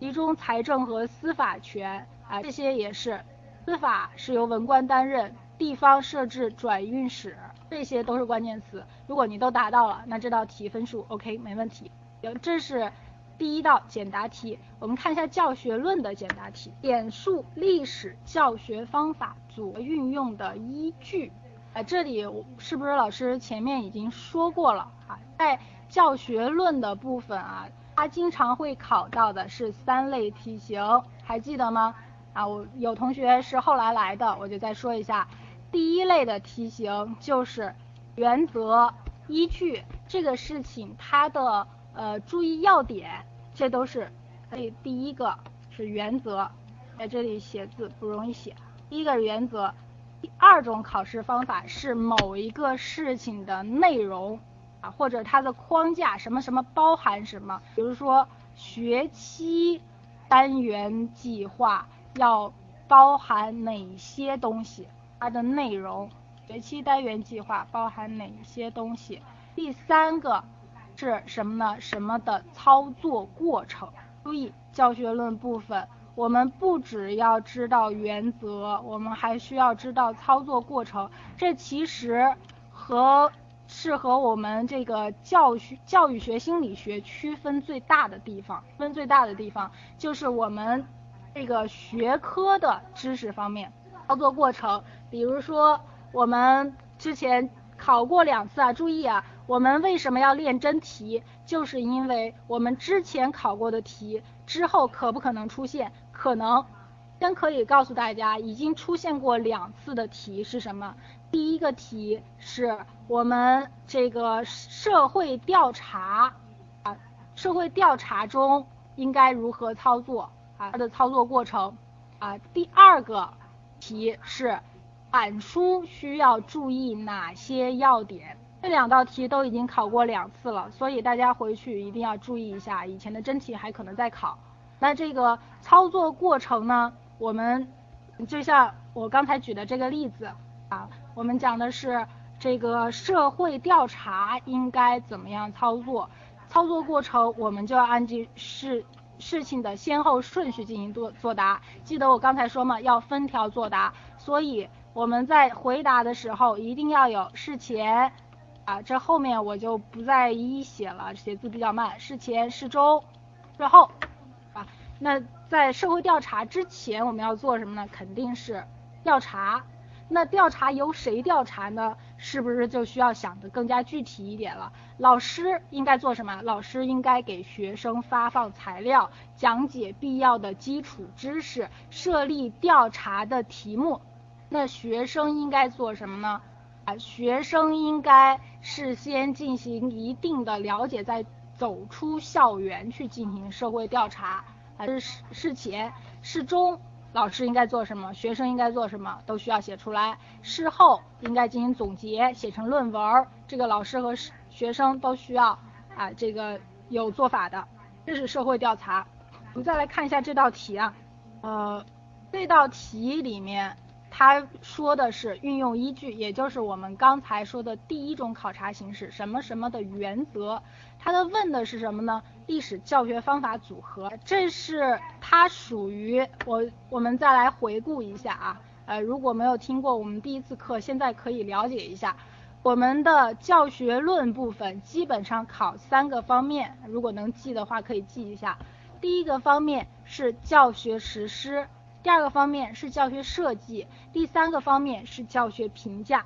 集中财政和司法权啊，这些也是，司法是由文官担任，地方设置转运使，这些都是关键词。如果你都达到了，那这道题分数 OK 没问题。行这是。第一道简答题，我们看一下教学论的简答题，简述历史教学方法组运用的依据。啊，这里是不是老师前面已经说过了啊？在教学论的部分啊，它经常会考到的是三类题型，还记得吗？啊，我有同学是后来来的，我就再说一下。第一类的题型就是原则依据这个事情，它的。呃，注意要点，这都是，所以第一个是原则，在这里写字不容易写。第一个原则，第二种考试方法是某一个事情的内容啊，或者它的框架，什么什么包含什么。比如说学期单元计划要包含哪些东西，它的内容，学期单元计划包含哪些东西。第三个。是什么呢？什么的操作过程？注意教学论部分，我们不只要知道原则，我们还需要知道操作过程。这其实和是和我们这个教学教育学心理学区分最大的地方，分最大的地方就是我们这个学科的知识方面操作过程。比如说我们之前考过两次啊，注意啊。我们为什么要练真题？就是因为我们之前考过的题之后可不可能出现？可能，先可以告诉大家，已经出现过两次的题是什么？第一个题是我们这个社会调查啊，社会调查中应该如何操作啊？它的操作过程啊。第二个题是板书需要注意哪些要点？这两道题都已经考过两次了，所以大家回去一定要注意一下，以前的真题还可能再考。那这个操作过程呢，我们就像我刚才举的这个例子啊，我们讲的是这个社会调查应该怎么样操作，操作过程我们就要按照事事情的先后顺序进行作作答。记得我刚才说嘛，要分条作答，所以我们在回答的时候一定要有事前。啊，这后面我就不再一一写了，写字比较慢。事前、事中、事后，啊，那在社会调查之前，我们要做什么呢？肯定是调查。那调查由谁调查呢？是不是就需要想的更加具体一点了？老师应该做什么？老师应该给学生发放材料，讲解必要的基础知识，设立调查的题目。那学生应该做什么呢？啊，学生应该事先进行一定的了解，再走出校园去进行社会调查。还是事事前、事中，老师应该做什么？学生应该做什么？都需要写出来。事后应该进行总结，写成论文。这个老师和学生都需要啊，这个有做法的。这是社会调查。我们再来看一下这道题啊，呃，这道题里面。他说的是运用依据，也就是我们刚才说的第一种考察形式，什么什么的原则。他的问的是什么呢？历史教学方法组合，这是它属于我。我们再来回顾一下啊，呃，如果没有听过我们第一次课，现在可以了解一下。我们的教学论部分基本上考三个方面，如果能记的话可以记一下。第一个方面是教学实施，第二个方面是教学设计，第三个方面是教学评价。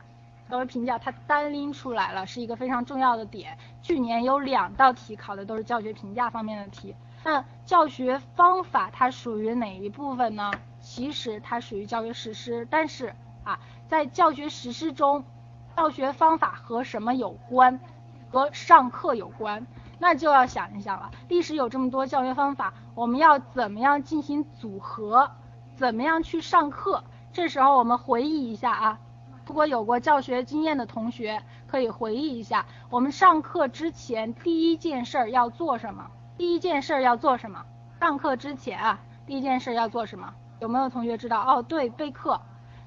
教学评价它单拎出来了，是一个非常重要的点。去年有两道题考的都是教学评价方面的题。那教学方法它属于哪一部分呢？其实它属于教学实施，但是啊，在教学实施中。教学方法和什么有关？和上课有关，那就要想一想了。历史有这么多教学方法，我们要怎么样进行组合？怎么样去上课？这时候我们回忆一下啊，如果有过教学经验的同学，可以回忆一下，我们上课之前第一件事儿要做什么？第一件事儿要做什么？上课之前啊，第一件事要做什么？有没有同学知道？哦，对，备课。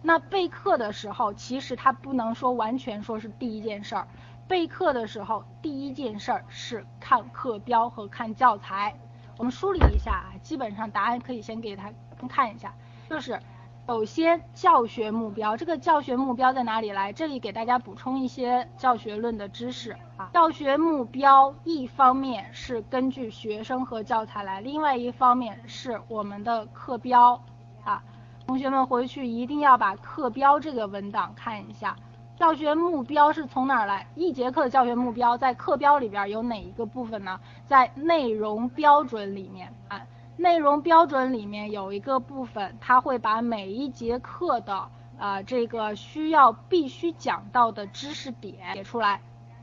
那备课的时候，其实它不能说完全说是第一件事儿。备课的时候，第一件事儿是看课标和看教材。我们梳理一下啊，基本上答案可以先给他看一下，就是首先教学目标，这个教学目标在哪里来？这里给大家补充一些教学论的知识啊。教学目标一方面是根据学生和教材来，另外一方面是我们的课标啊。同学们回去一定要把课标这个文档看一下，教学目标是从哪儿来？一节课的教学目标在课标里边有哪一个部分呢？在内容标准里面啊，内容标准里面有一个部分，它会把每一节课的呃这个需要必须讲到的知识点写出来。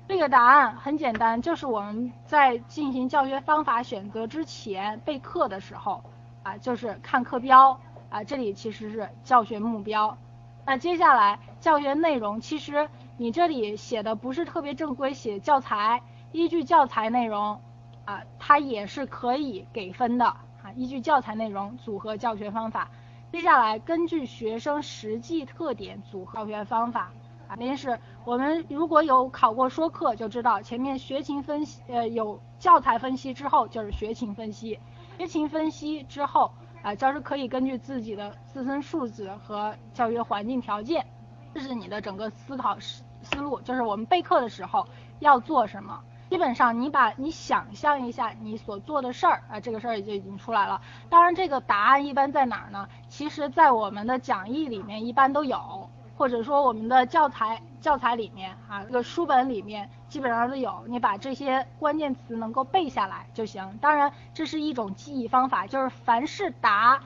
这个答案很简单，就是我们在进行教学方法选择之前备课的时候啊，就是看课标。啊，这里其实是教学目标。那接下来教学内容，其实你这里写的不是特别正规，写教材，依据教材内容啊，它也是可以给分的依据教材内容组合教学方法。接下来根据学生实际特点组合教学方法啊。那是我们如果有考过说课就知道，前面学情分析呃有教材分析之后就是学情分析，学情分析之后。啊，教师可以根据自己的自身素质和教学环境条件，这是你的整个思考思思路。就是我们备课的时候要做什么，基本上你把你想象一下你所做的事儿啊，这个事儿就已经出来了。当然，这个答案一般在哪儿呢？其实，在我们的讲义里面一般都有。或者说我们的教材教材里面啊，这个书本里面基本上都有，你把这些关键词能够背下来就行。当然，这是一种记忆方法，就是凡是答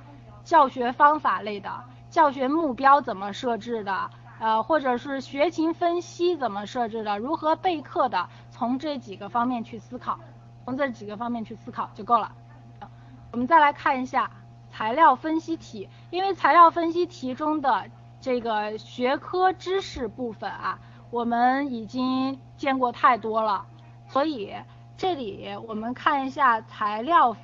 教学方法类的、教学目标怎么设置的，呃，或者是学情分析怎么设置的，如何备课的，从这几个方面去思考，从这几个方面去思考就够了。我们再来看一下材料分析题，因为材料分析题中的。这个学科知识部分啊，我们已经见过太多了，所以这里我们看一下材料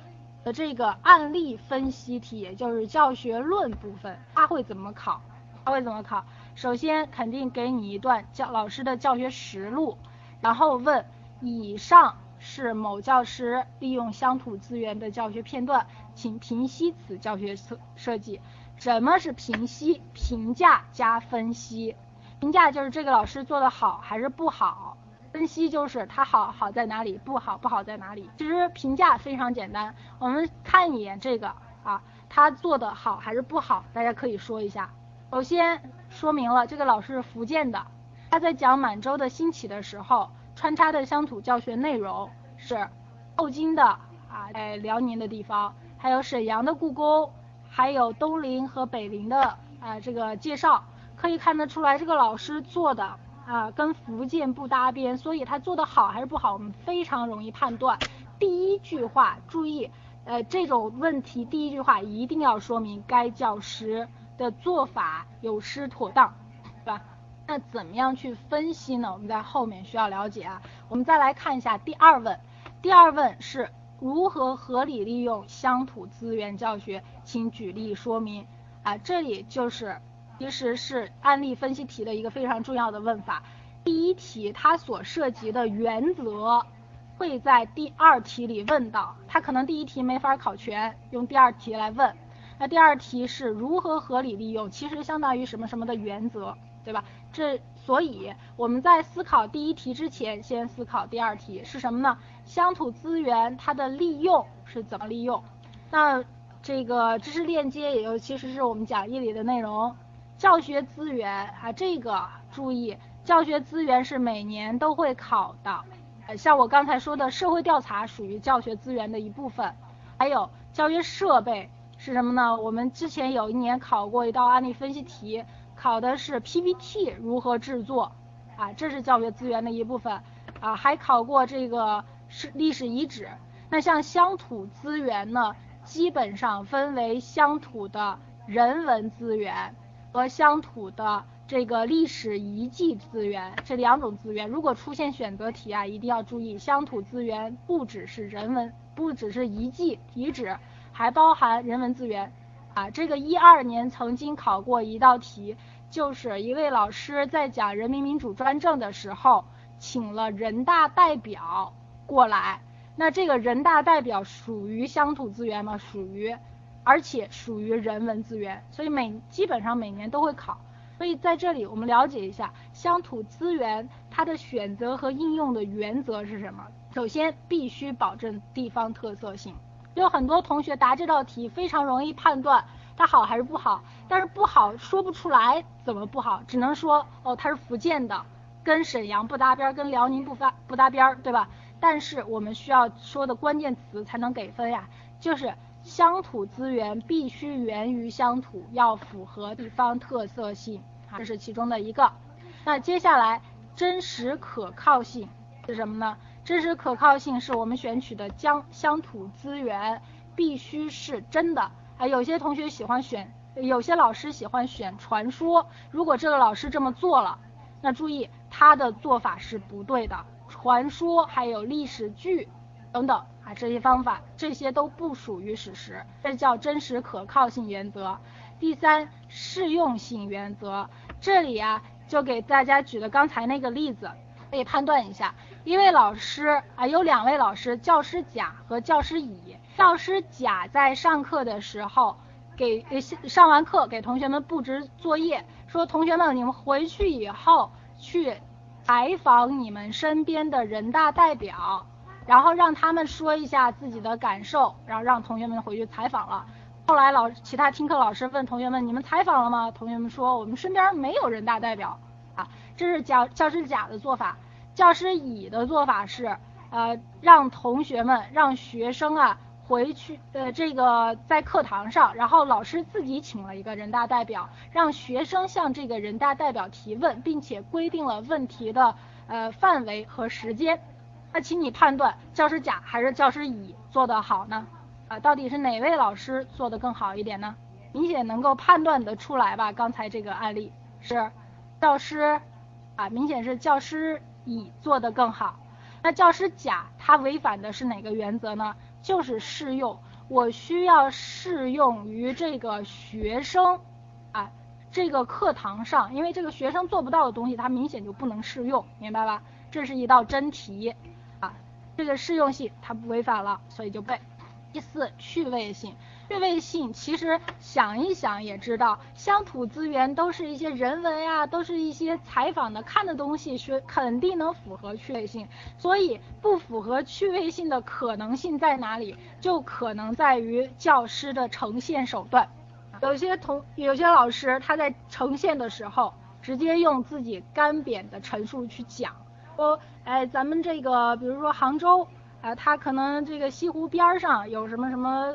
的这个案例分析题，也就是教学论部分，它会怎么考？它会怎么考？首先肯定给你一段教老师的教学实录，然后问以上是某教师利用乡土资源的教学片段，请评析此教学设设计。什么是评析？评价加分析。评价就是这个老师做的好还是不好，分析就是他好好在哪里，不好不好在哪里。其实评价非常简单，我们看一眼这个啊，他做的好还是不好，大家可以说一下。首先说明了这个老师是福建的，他在讲满洲的兴起的时候，穿插的乡土教学内容是后金的啊，在辽宁的地方，还有沈阳的故宫。还有东陵和北陵的啊这个介绍，可以看得出来这个老师做的啊跟福建不搭边，所以他做的好还是不好，我们非常容易判断。第一句话注意，呃这种问题第一句话一定要说明该教师的做法有失妥当，对吧？那怎么样去分析呢？我们在后面需要了解啊。我们再来看一下第二问，第二问是。如何合理利用乡土资源教学？请举例说明。啊，这里就是其实是案例分析题的一个非常重要的问法。第一题它所涉及的原则会在第二题里问到，它可能第一题没法考全，用第二题来问。那第二题是如何合理利用？其实相当于什么什么的原则，对吧？这。所以我们在思考第一题之前，先思考第二题是什么呢？乡土资源它的利用是怎么利用？那这个知识链接也就其实是我们讲义里的内容。教学资源啊，这个注意，教学资源是每年都会考的。呃，像我刚才说的社会调查属于教学资源的一部分，还有教学设备是什么呢？我们之前有一年考过一道案例分析题。考的是 PPT 如何制作，啊，这是教学资源的一部分，啊，还考过这个是历史遗址。那像乡土资源呢，基本上分为乡土的人文资源和乡土的这个历史遗迹资源这两种资源。如果出现选择题啊，一定要注意，乡土资源不只是人文，不只是遗迹遗址，还包含人文资源。啊，这个一二年曾经考过一道题，就是一位老师在讲人民民主专政的时候，请了人大代表过来。那这个人大代表属于乡土资源吗？属于，而且属于人文资源，所以每基本上每年都会考。所以在这里我们了解一下乡土资源它的选择和应用的原则是什么。首先必须保证地方特色性。有很多同学答这道题非常容易判断它好还是不好，但是不好说不出来怎么不好，只能说哦它是福建的，跟沈阳不搭边，跟辽宁不发不搭边儿，对吧？但是我们需要说的关键词才能给分呀，就是乡土资源必须源于乡土，要符合地方特色性，这是其中的一个。那接下来真实可靠性是什么呢？真实可靠性是我们选取的疆乡土资源必须是真的啊。有些同学喜欢选，有些老师喜欢选传说。如果这个老师这么做了，那注意他的做法是不对的。传说还有历史剧等等啊，这些方法这些都不属于史实，这叫真实可靠性原则。第三，适用性原则，这里啊就给大家举了刚才那个例子。可以判断一下，一位老师啊，有两位老师，教师甲和教师乙。教师甲在上课的时候，给上完课给同学们布置作业，说同学们你们回去以后去采访你们身边的人大代表，然后让他们说一下自己的感受，然后让同学们回去采访了。后来老其他听课老师问同学们，你们采访了吗？同学们说我们身边没有人大代表啊。这是教教师甲的做法，教师乙的做法是，呃，让同学们让学生啊回去，呃，这个在课堂上，然后老师自己请了一个人大代表，让学生向这个人大代表提问，并且规定了问题的呃范围和时间。那请你判断，教师甲还是教师乙做得好呢？啊，到底是哪位老师做得更好一点呢？明显能够判断得出来吧？刚才这个案例是教师。啊，明显是教师乙做的更好。那教师甲他违反的是哪个原则呢？就是适用，我需要适用于这个学生啊，这个课堂上，因为这个学生做不到的东西，他明显就不能适用，明白吧？这是一道真题啊，这个适用性它不违反了，所以就背。第四，趣味性。趣味性其实想一想也知道，乡土资源都是一些人文呀，都是一些采访的看的东西，是肯定能符合趣味性。所以不符合趣味性的可能性在哪里？就可能在于教师的呈现手段。有些同有些老师他在呈现的时候，直接用自己干瘪的陈述去讲，说，哎，咱们这个比如说杭州，啊，他可能这个西湖边上有什么什么。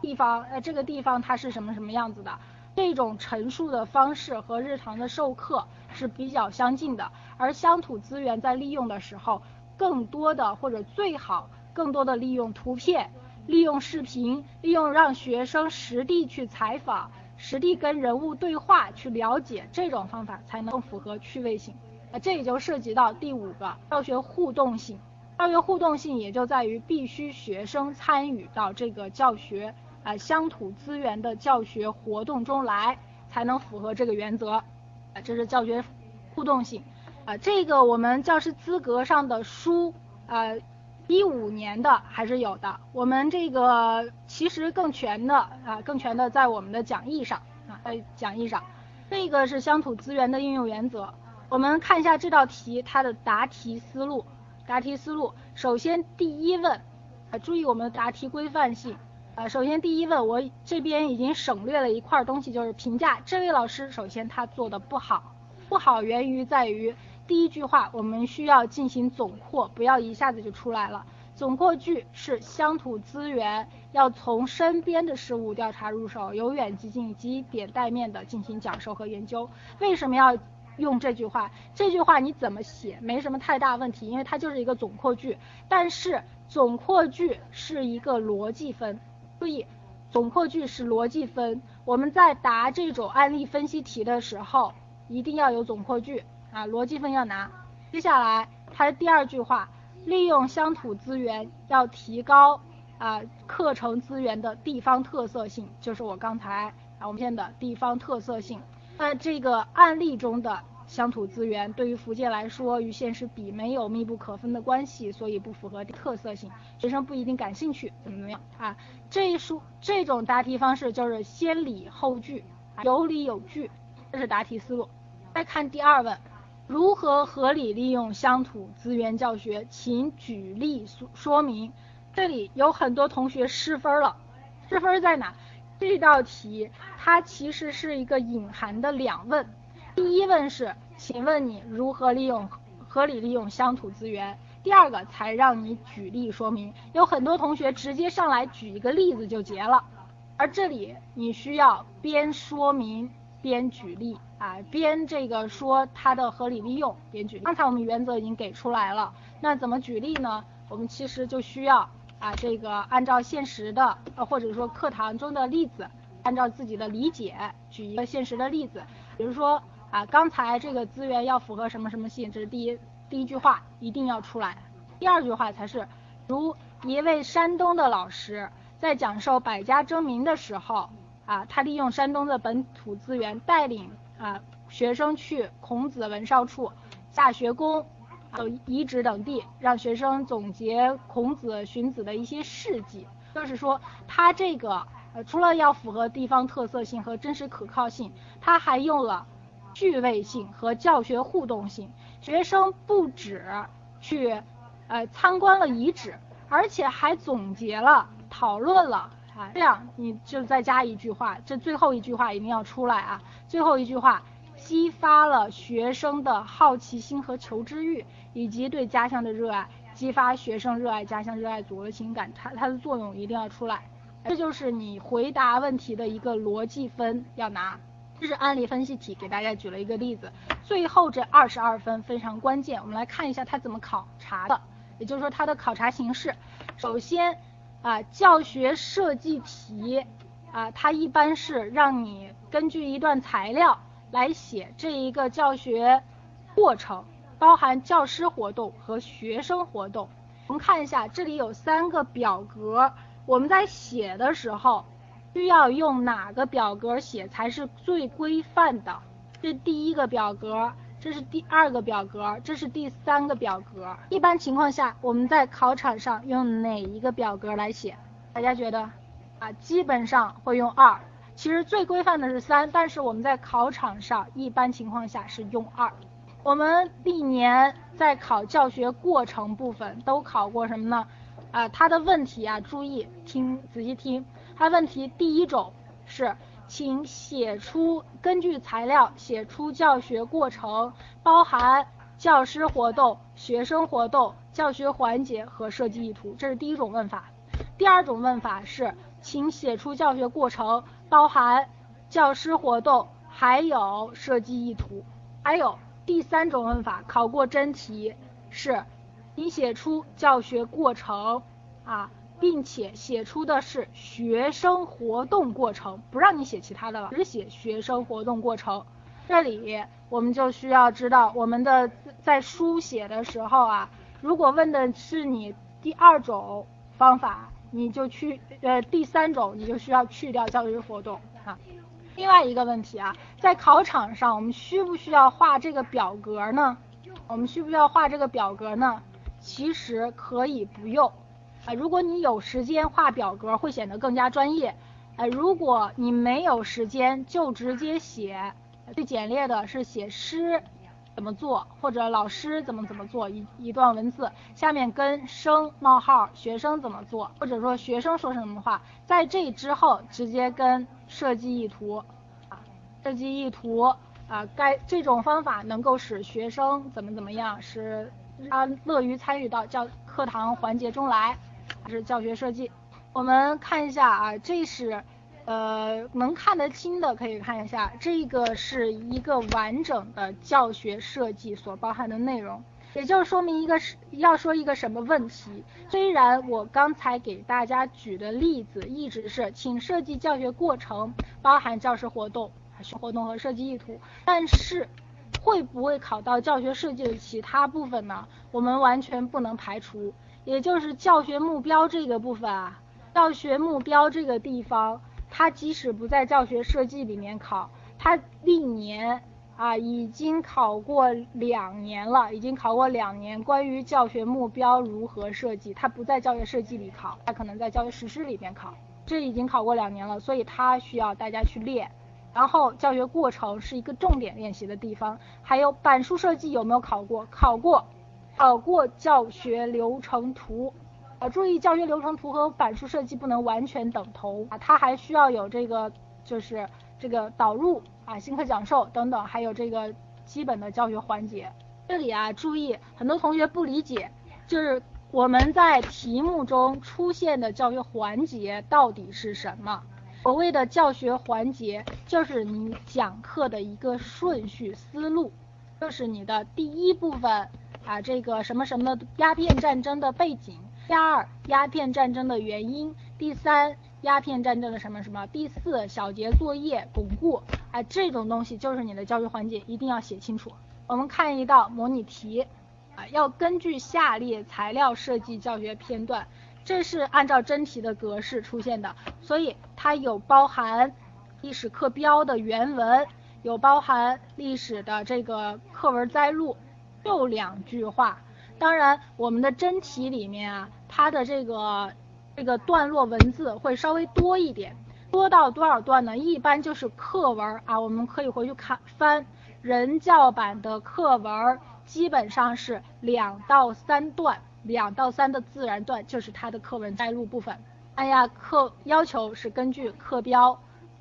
地方，呃，这个地方它是什么什么样子的？这种陈述的方式和日常的授课是比较相近的。而乡土资源在利用的时候，更多的或者最好更多的利用图片、利用视频、利用让学生实地去采访、实地跟人物对话去了解，这种方法才能更符合趣味性。啊，这也就涉及到第五个教学互动性。教学互动性也就在于必须学生参与到这个教学。啊，乡土资源的教学活动中来，才能符合这个原则。啊，这是教学互动性。啊，这个我们教师资格上的书，呃，一五年的还是有的。我们这个其实更全的，啊，更全的在我们的讲义上，啊，在讲义上。这个是乡土资源的应用原则。我们看一下这道题它的答题思路。答题思路，首先第一问，啊，注意我们的答题规范性。啊，首先第一问，我这边已经省略了一块东西，就是评价这位老师。首先他做的不好，不好源于在于第一句话，我们需要进行总括，不要一下子就出来了。总括句是乡土资源要从身边的事物调查入手，由远及近，及点带面的进行讲授和研究。为什么要用这句话？这句话你怎么写没什么太大问题，因为它就是一个总括句。但是总括句是一个逻辑分。注意，总括句是逻辑分。我们在答这种案例分析题的时候，一定要有总括句啊，逻辑分要拿。接下来它的第二句话，利用乡土资源要提高啊课程资源的地方特色性，就是我刚才啊我们现在的地方特色性。那这个案例中的。乡土资源对于福建来说，与现实比没有密不可分的关系，所以不符合特色性，学生不一定感兴趣，怎么怎么样啊？这一书这种答题方式就是先理后据，有理有据，这是答题思路。再看第二问，如何合理利用乡土资源教学？请举例说说明。这里有很多同学失分了，失分在哪？这道题它其实是一个隐含的两问。第一问是，请问你如何利用合理利用乡土资源？第二个才让你举例说明。有很多同学直接上来举一个例子就结了，而这里你需要边说明边举例啊，边这个说它的合理利用边举。刚才我们原则已经给出来了，那怎么举例呢？我们其实就需要啊这个按照现实的或者说课堂中的例子，按照自己的理解举一个现实的例子，比如说。啊，刚才这个资源要符合什么什么性？这是第一第一句话一定要出来。第二句话才是，如一位山东的老师在讲授百家争鸣的时候，啊，他利用山东的本土资源，带领啊学生去孔子文少处、夏学宫等遗址等地，让学生总结孔子、荀子的一些事迹。就是说，他这个呃，除了要符合地方特色性和真实可靠性，他还用了。趣味性和教学互动性，学生不止去呃参观了遗址，而且还总结了、讨论了啊。这样你就再加一句话，这最后一句话一定要出来啊。最后一句话激发了学生的好奇心和求知欲，以及对家乡的热爱，激发学生热爱家乡、热爱祖国的情感，它它的作用一定要出来。这就是你回答问题的一个逻辑分要拿。这是案例分析题，给大家举了一个例子。最后这二十二分非常关键，我们来看一下它怎么考察的，也就是说它的考察形式。首先啊，教学设计题啊，它一般是让你根据一段材料来写这一个教学过程，包含教师活动和学生活动。我们看一下，这里有三个表格，我们在写的时候。需要用哪个表格写才是最规范的？这第一个表格，这是第二个表格，这是第三个表格。一般情况下，我们在考场上用哪一个表格来写？大家觉得？啊，基本上会用二。其实最规范的是三，但是我们在考场上一般情况下是用二。我们历年在考教学过程部分都考过什么呢？啊，它的问题啊，注意听，仔细听。它问题第一种是，请写出根据材料写出教学过程，包含教师活动、学生活动、教学环节和设计意图，这是第一种问法。第二种问法是，请写出教学过程，包含教师活动还有设计意图。还有第三种问法，考过真题是，你写出教学过程啊。并且写出的是学生活动过程，不让你写其他的了，只写学生活动过程。这里我们就需要知道，我们的在书写的时候啊，如果问的是你第二种方法，你就去呃第三种，你就需要去掉教学活动啊。另外一个问题啊，在考场上我们需不需要画这个表格呢？我们需不需要画这个表格呢？其实可以不用。啊，如果你有时间画表格，会显得更加专业。呃，如果你没有时间，就直接写最简略的是写诗，怎么做，或者老师怎么怎么做一一段文字，下面跟生冒号学生怎么做，或者说学生说什么话，在这之后直接跟设计意图啊，设计意图啊，该这种方法能够使学生怎么怎么样，使他乐于参与到教课堂环节中来，是教学设计。我们看一下啊，这是。呃，能看得清的可以看一下，这个是一个完整的教学设计所包含的内容，也就是说明一个是要说一个什么问题。虽然我刚才给大家举的例子一直是，请设计教学过程，包含教师活动、学活动和设计意图，但是会不会考到教学设计的其他部分呢？我们完全不能排除，也就是教学目标这个部分啊，教学目标这个地方。它即使不在教学设计里面考，它历年啊已经考过两年了，已经考过两年关于教学目标如何设计，它不在教学设计里考，它可能在教学实施里面考，这已经考过两年了，所以它需要大家去练。然后教学过程是一个重点练习的地方，还有板书设计有没有考过？考过，考过教学流程图。呃，注意教学流程图和板书设计不能完全等同啊，它还需要有这个就是这个导入啊、新课讲授等等，还有这个基本的教学环节。这里啊，注意很多同学不理解，就是我们在题目中出现的教学环节到底是什么？所谓的教学环节，就是你讲课的一个顺序思路，就是你的第一部分啊，这个什么什么鸦片战争的背景。第二，鸦片战争的原因；第三，鸦片战争的什么什么；第四，小节作业巩固。哎，这种东西就是你的教学环节，一定要写清楚。我们看一道模拟题，啊，要根据下列材料设计教学片段，这是按照真题的格式出现的，所以它有包含历史课标的原文，有包含历史的这个课文摘录，就两句话。当然，我们的真题里面啊，它的这个这个段落文字会稍微多一点，多到多少段呢？一般就是课文啊，我们可以回去看翻人教版的课文，基本上是两到三段，两到三的自然段就是它的课文摘录部分。哎呀，课要求是根据课标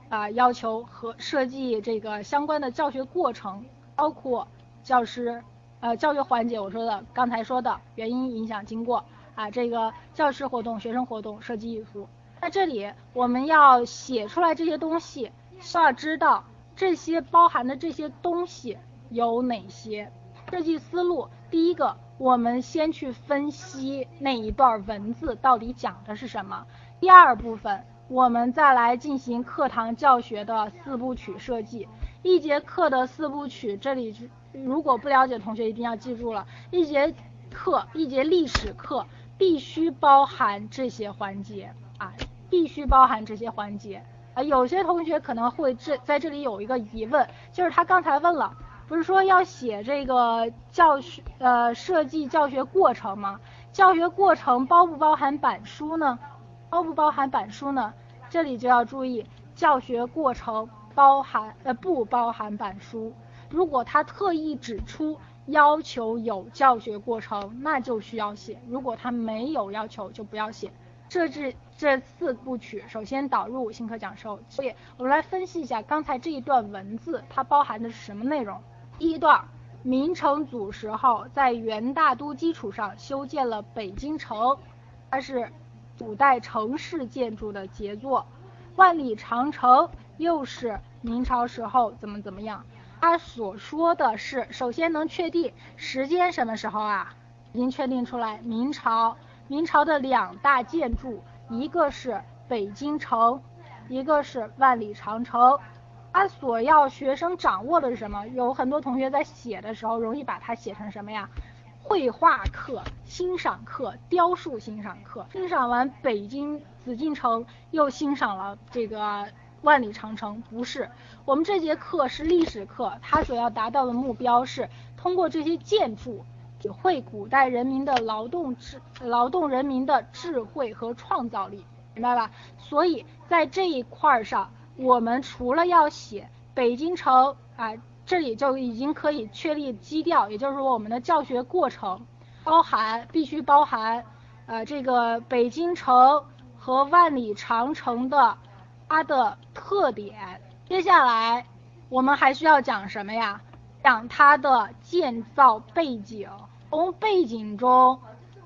啊要求和设计这个相关的教学过程，包括教师。呃，教学环节我说的，刚才说的原因、影响、经过啊，这个教师活动、学生活动、设计意图。在这里我们要写出来这些东西，需要知道这些包含的这些东西有哪些。设计思路，第一个，我们先去分析那一段文字到底讲的是什么。第二部分，我们再来进行课堂教学的四部曲设计。一节课的四部曲，这里是。如果不了解同学一定要记住了，一节课一节历史课必须包含这些环节啊，必须包含这些环节啊。有些同学可能会这在这里有一个疑问，就是他刚才问了，不是说要写这个教学呃设计教学过程吗？教学过程包不包含板书呢？包不包含板书呢？这里就要注意，教学过程包含呃不包含板书。如果他特意指出要求有教学过程，那就需要写；如果他没有要求，就不要写。设置这四部曲，首先导入新课讲授。所以我们来分析一下刚才这一段文字，它包含的是什么内容？第一段，明成祖时候在元大都基础上修建了北京城，它是古代城市建筑的杰作。万里长城又是明朝时候怎么怎么样？他所说的是，首先能确定时间什么时候啊？已经确定出来，明朝，明朝的两大建筑，一个是北京城，一个是万里长城。他所要学生掌握的是什么？有很多同学在写的时候，容易把它写成什么呀？绘画课、欣赏课、雕塑欣赏课。欣赏完北京紫禁城，又欣赏了这个。万里长城不是，我们这节课是历史课，它所要达到的目标是通过这些建筑，体会古代人民的劳动智、劳动人民的智慧和创造力，明白吧？所以在这一块上，我们除了要写北京城啊这里就已经可以确立基调，也就是我们的教学过程包含必须包含呃这个北京城和万里长城的它的特点。接下来我们还需要讲什么呀？讲它的建造背景，从背景中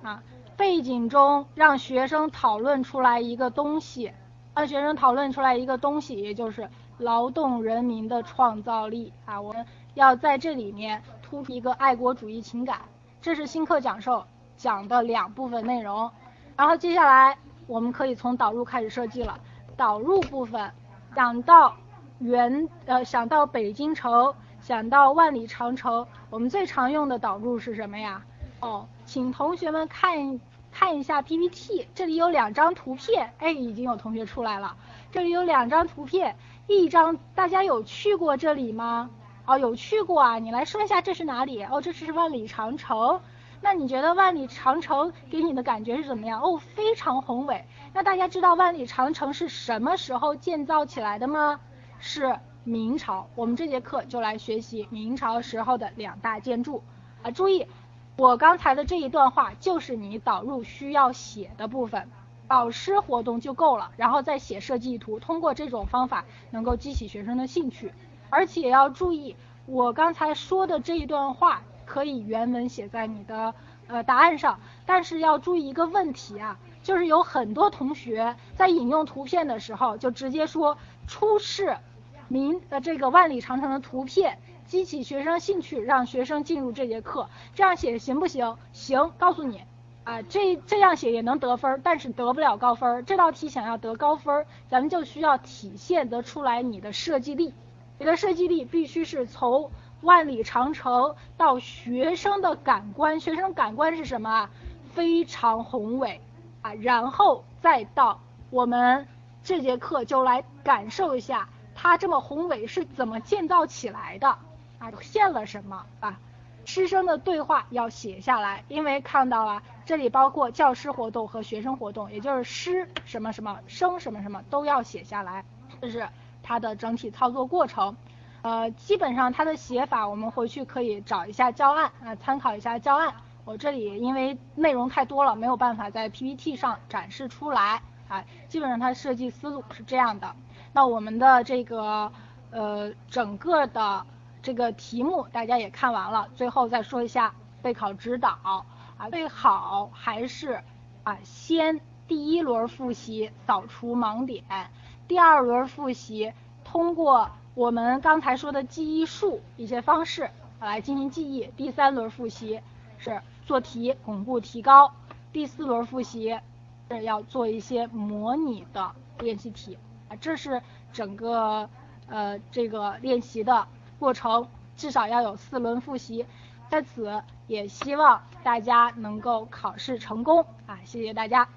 啊背景中让学生讨论出来一个东西，让学生讨论出来一个东西，也就是劳动人民的创造力啊。我们要在这里面突出一个爱国主义情感，这是新课讲授讲的两部分内容。然后接下来我们可以从导入开始设计了，导入部分讲到原呃想到北京城。想到万里长城，我们最常用的导入是什么呀？哦，请同学们看看一下 PPT，这里有两张图片，哎，已经有同学出来了。这里有两张图片，一张大家有去过这里吗？哦，有去过啊，你来说一下这是哪里？哦，这是万里长城。那你觉得万里长城给你的感觉是怎么样？哦，非常宏伟。那大家知道万里长城是什么时候建造起来的吗？是。明朝，我们这节课就来学习明朝时候的两大建筑啊！注意，我刚才的这一段话就是你导入需要写的部分，导师活动就够了，然后再写设计图，通过这种方法能够激起学生的兴趣。而且要注意，我刚才说的这一段话可以原文写在你的呃答案上，但是要注意一个问题啊，就是有很多同学在引用图片的时候就直接说出示。明呃这个万里长城的图片，激起学生兴趣，让学生进入这节课，这样写行不行？行，告诉你，啊这这样写也能得分，但是得不了高分。这道题想要得高分，咱们就需要体现得出来你的设计力，你的设计力必须是从万里长城到学生的感官，学生感官是什么啊？非常宏伟啊，然后再到我们这节课就来感受一下。它这么宏伟是怎么建造起来的啊？献了什么啊？师生的对话要写下来，因为看到了这里包括教师活动和学生活动，也就是师什么什么，生什么什么都要写下来。这是它的整体操作过程。呃，基本上它的写法我们回去可以找一下教案啊，参考一下教案。我这里因为内容太多了，没有办法在 PPT 上展示出来啊。基本上它设计思路是这样的。那我们的这个呃整个的这个题目大家也看完了，最后再说一下备考指导啊，最好还是啊先第一轮复习扫除盲点，第二轮复习通过我们刚才说的记忆术一些方式来进行记忆，第三轮复习是做题巩固提高，第四轮复习是要做一些模拟的练习题。啊，这是整个呃这个练习的过程，至少要有四轮复习，在此也希望大家能够考试成功啊！谢谢大家。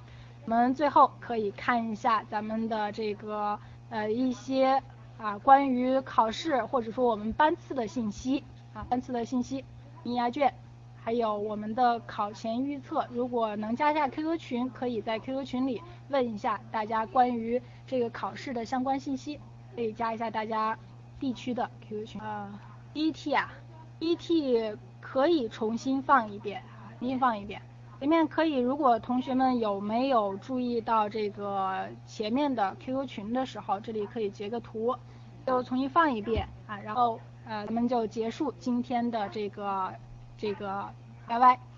我们最后可以看一下咱们的这个呃一些啊关于考试或者说我们班次的信息啊班次的信息，应答卷。还有我们的考前预测，如果能加下 QQ 群，可以在 QQ 群里问一下大家关于这个考试的相关信息，可以加一下大家地区的 QQ 群。啊，ET 啊，ET 可以重新放一遍，重新放一遍。前面可以，如果同学们有没有注意到这个前面的 QQ 群的时候，这里可以截个图，就重新放一遍啊，然后呃咱们就结束今天的这个。这个，拜拜。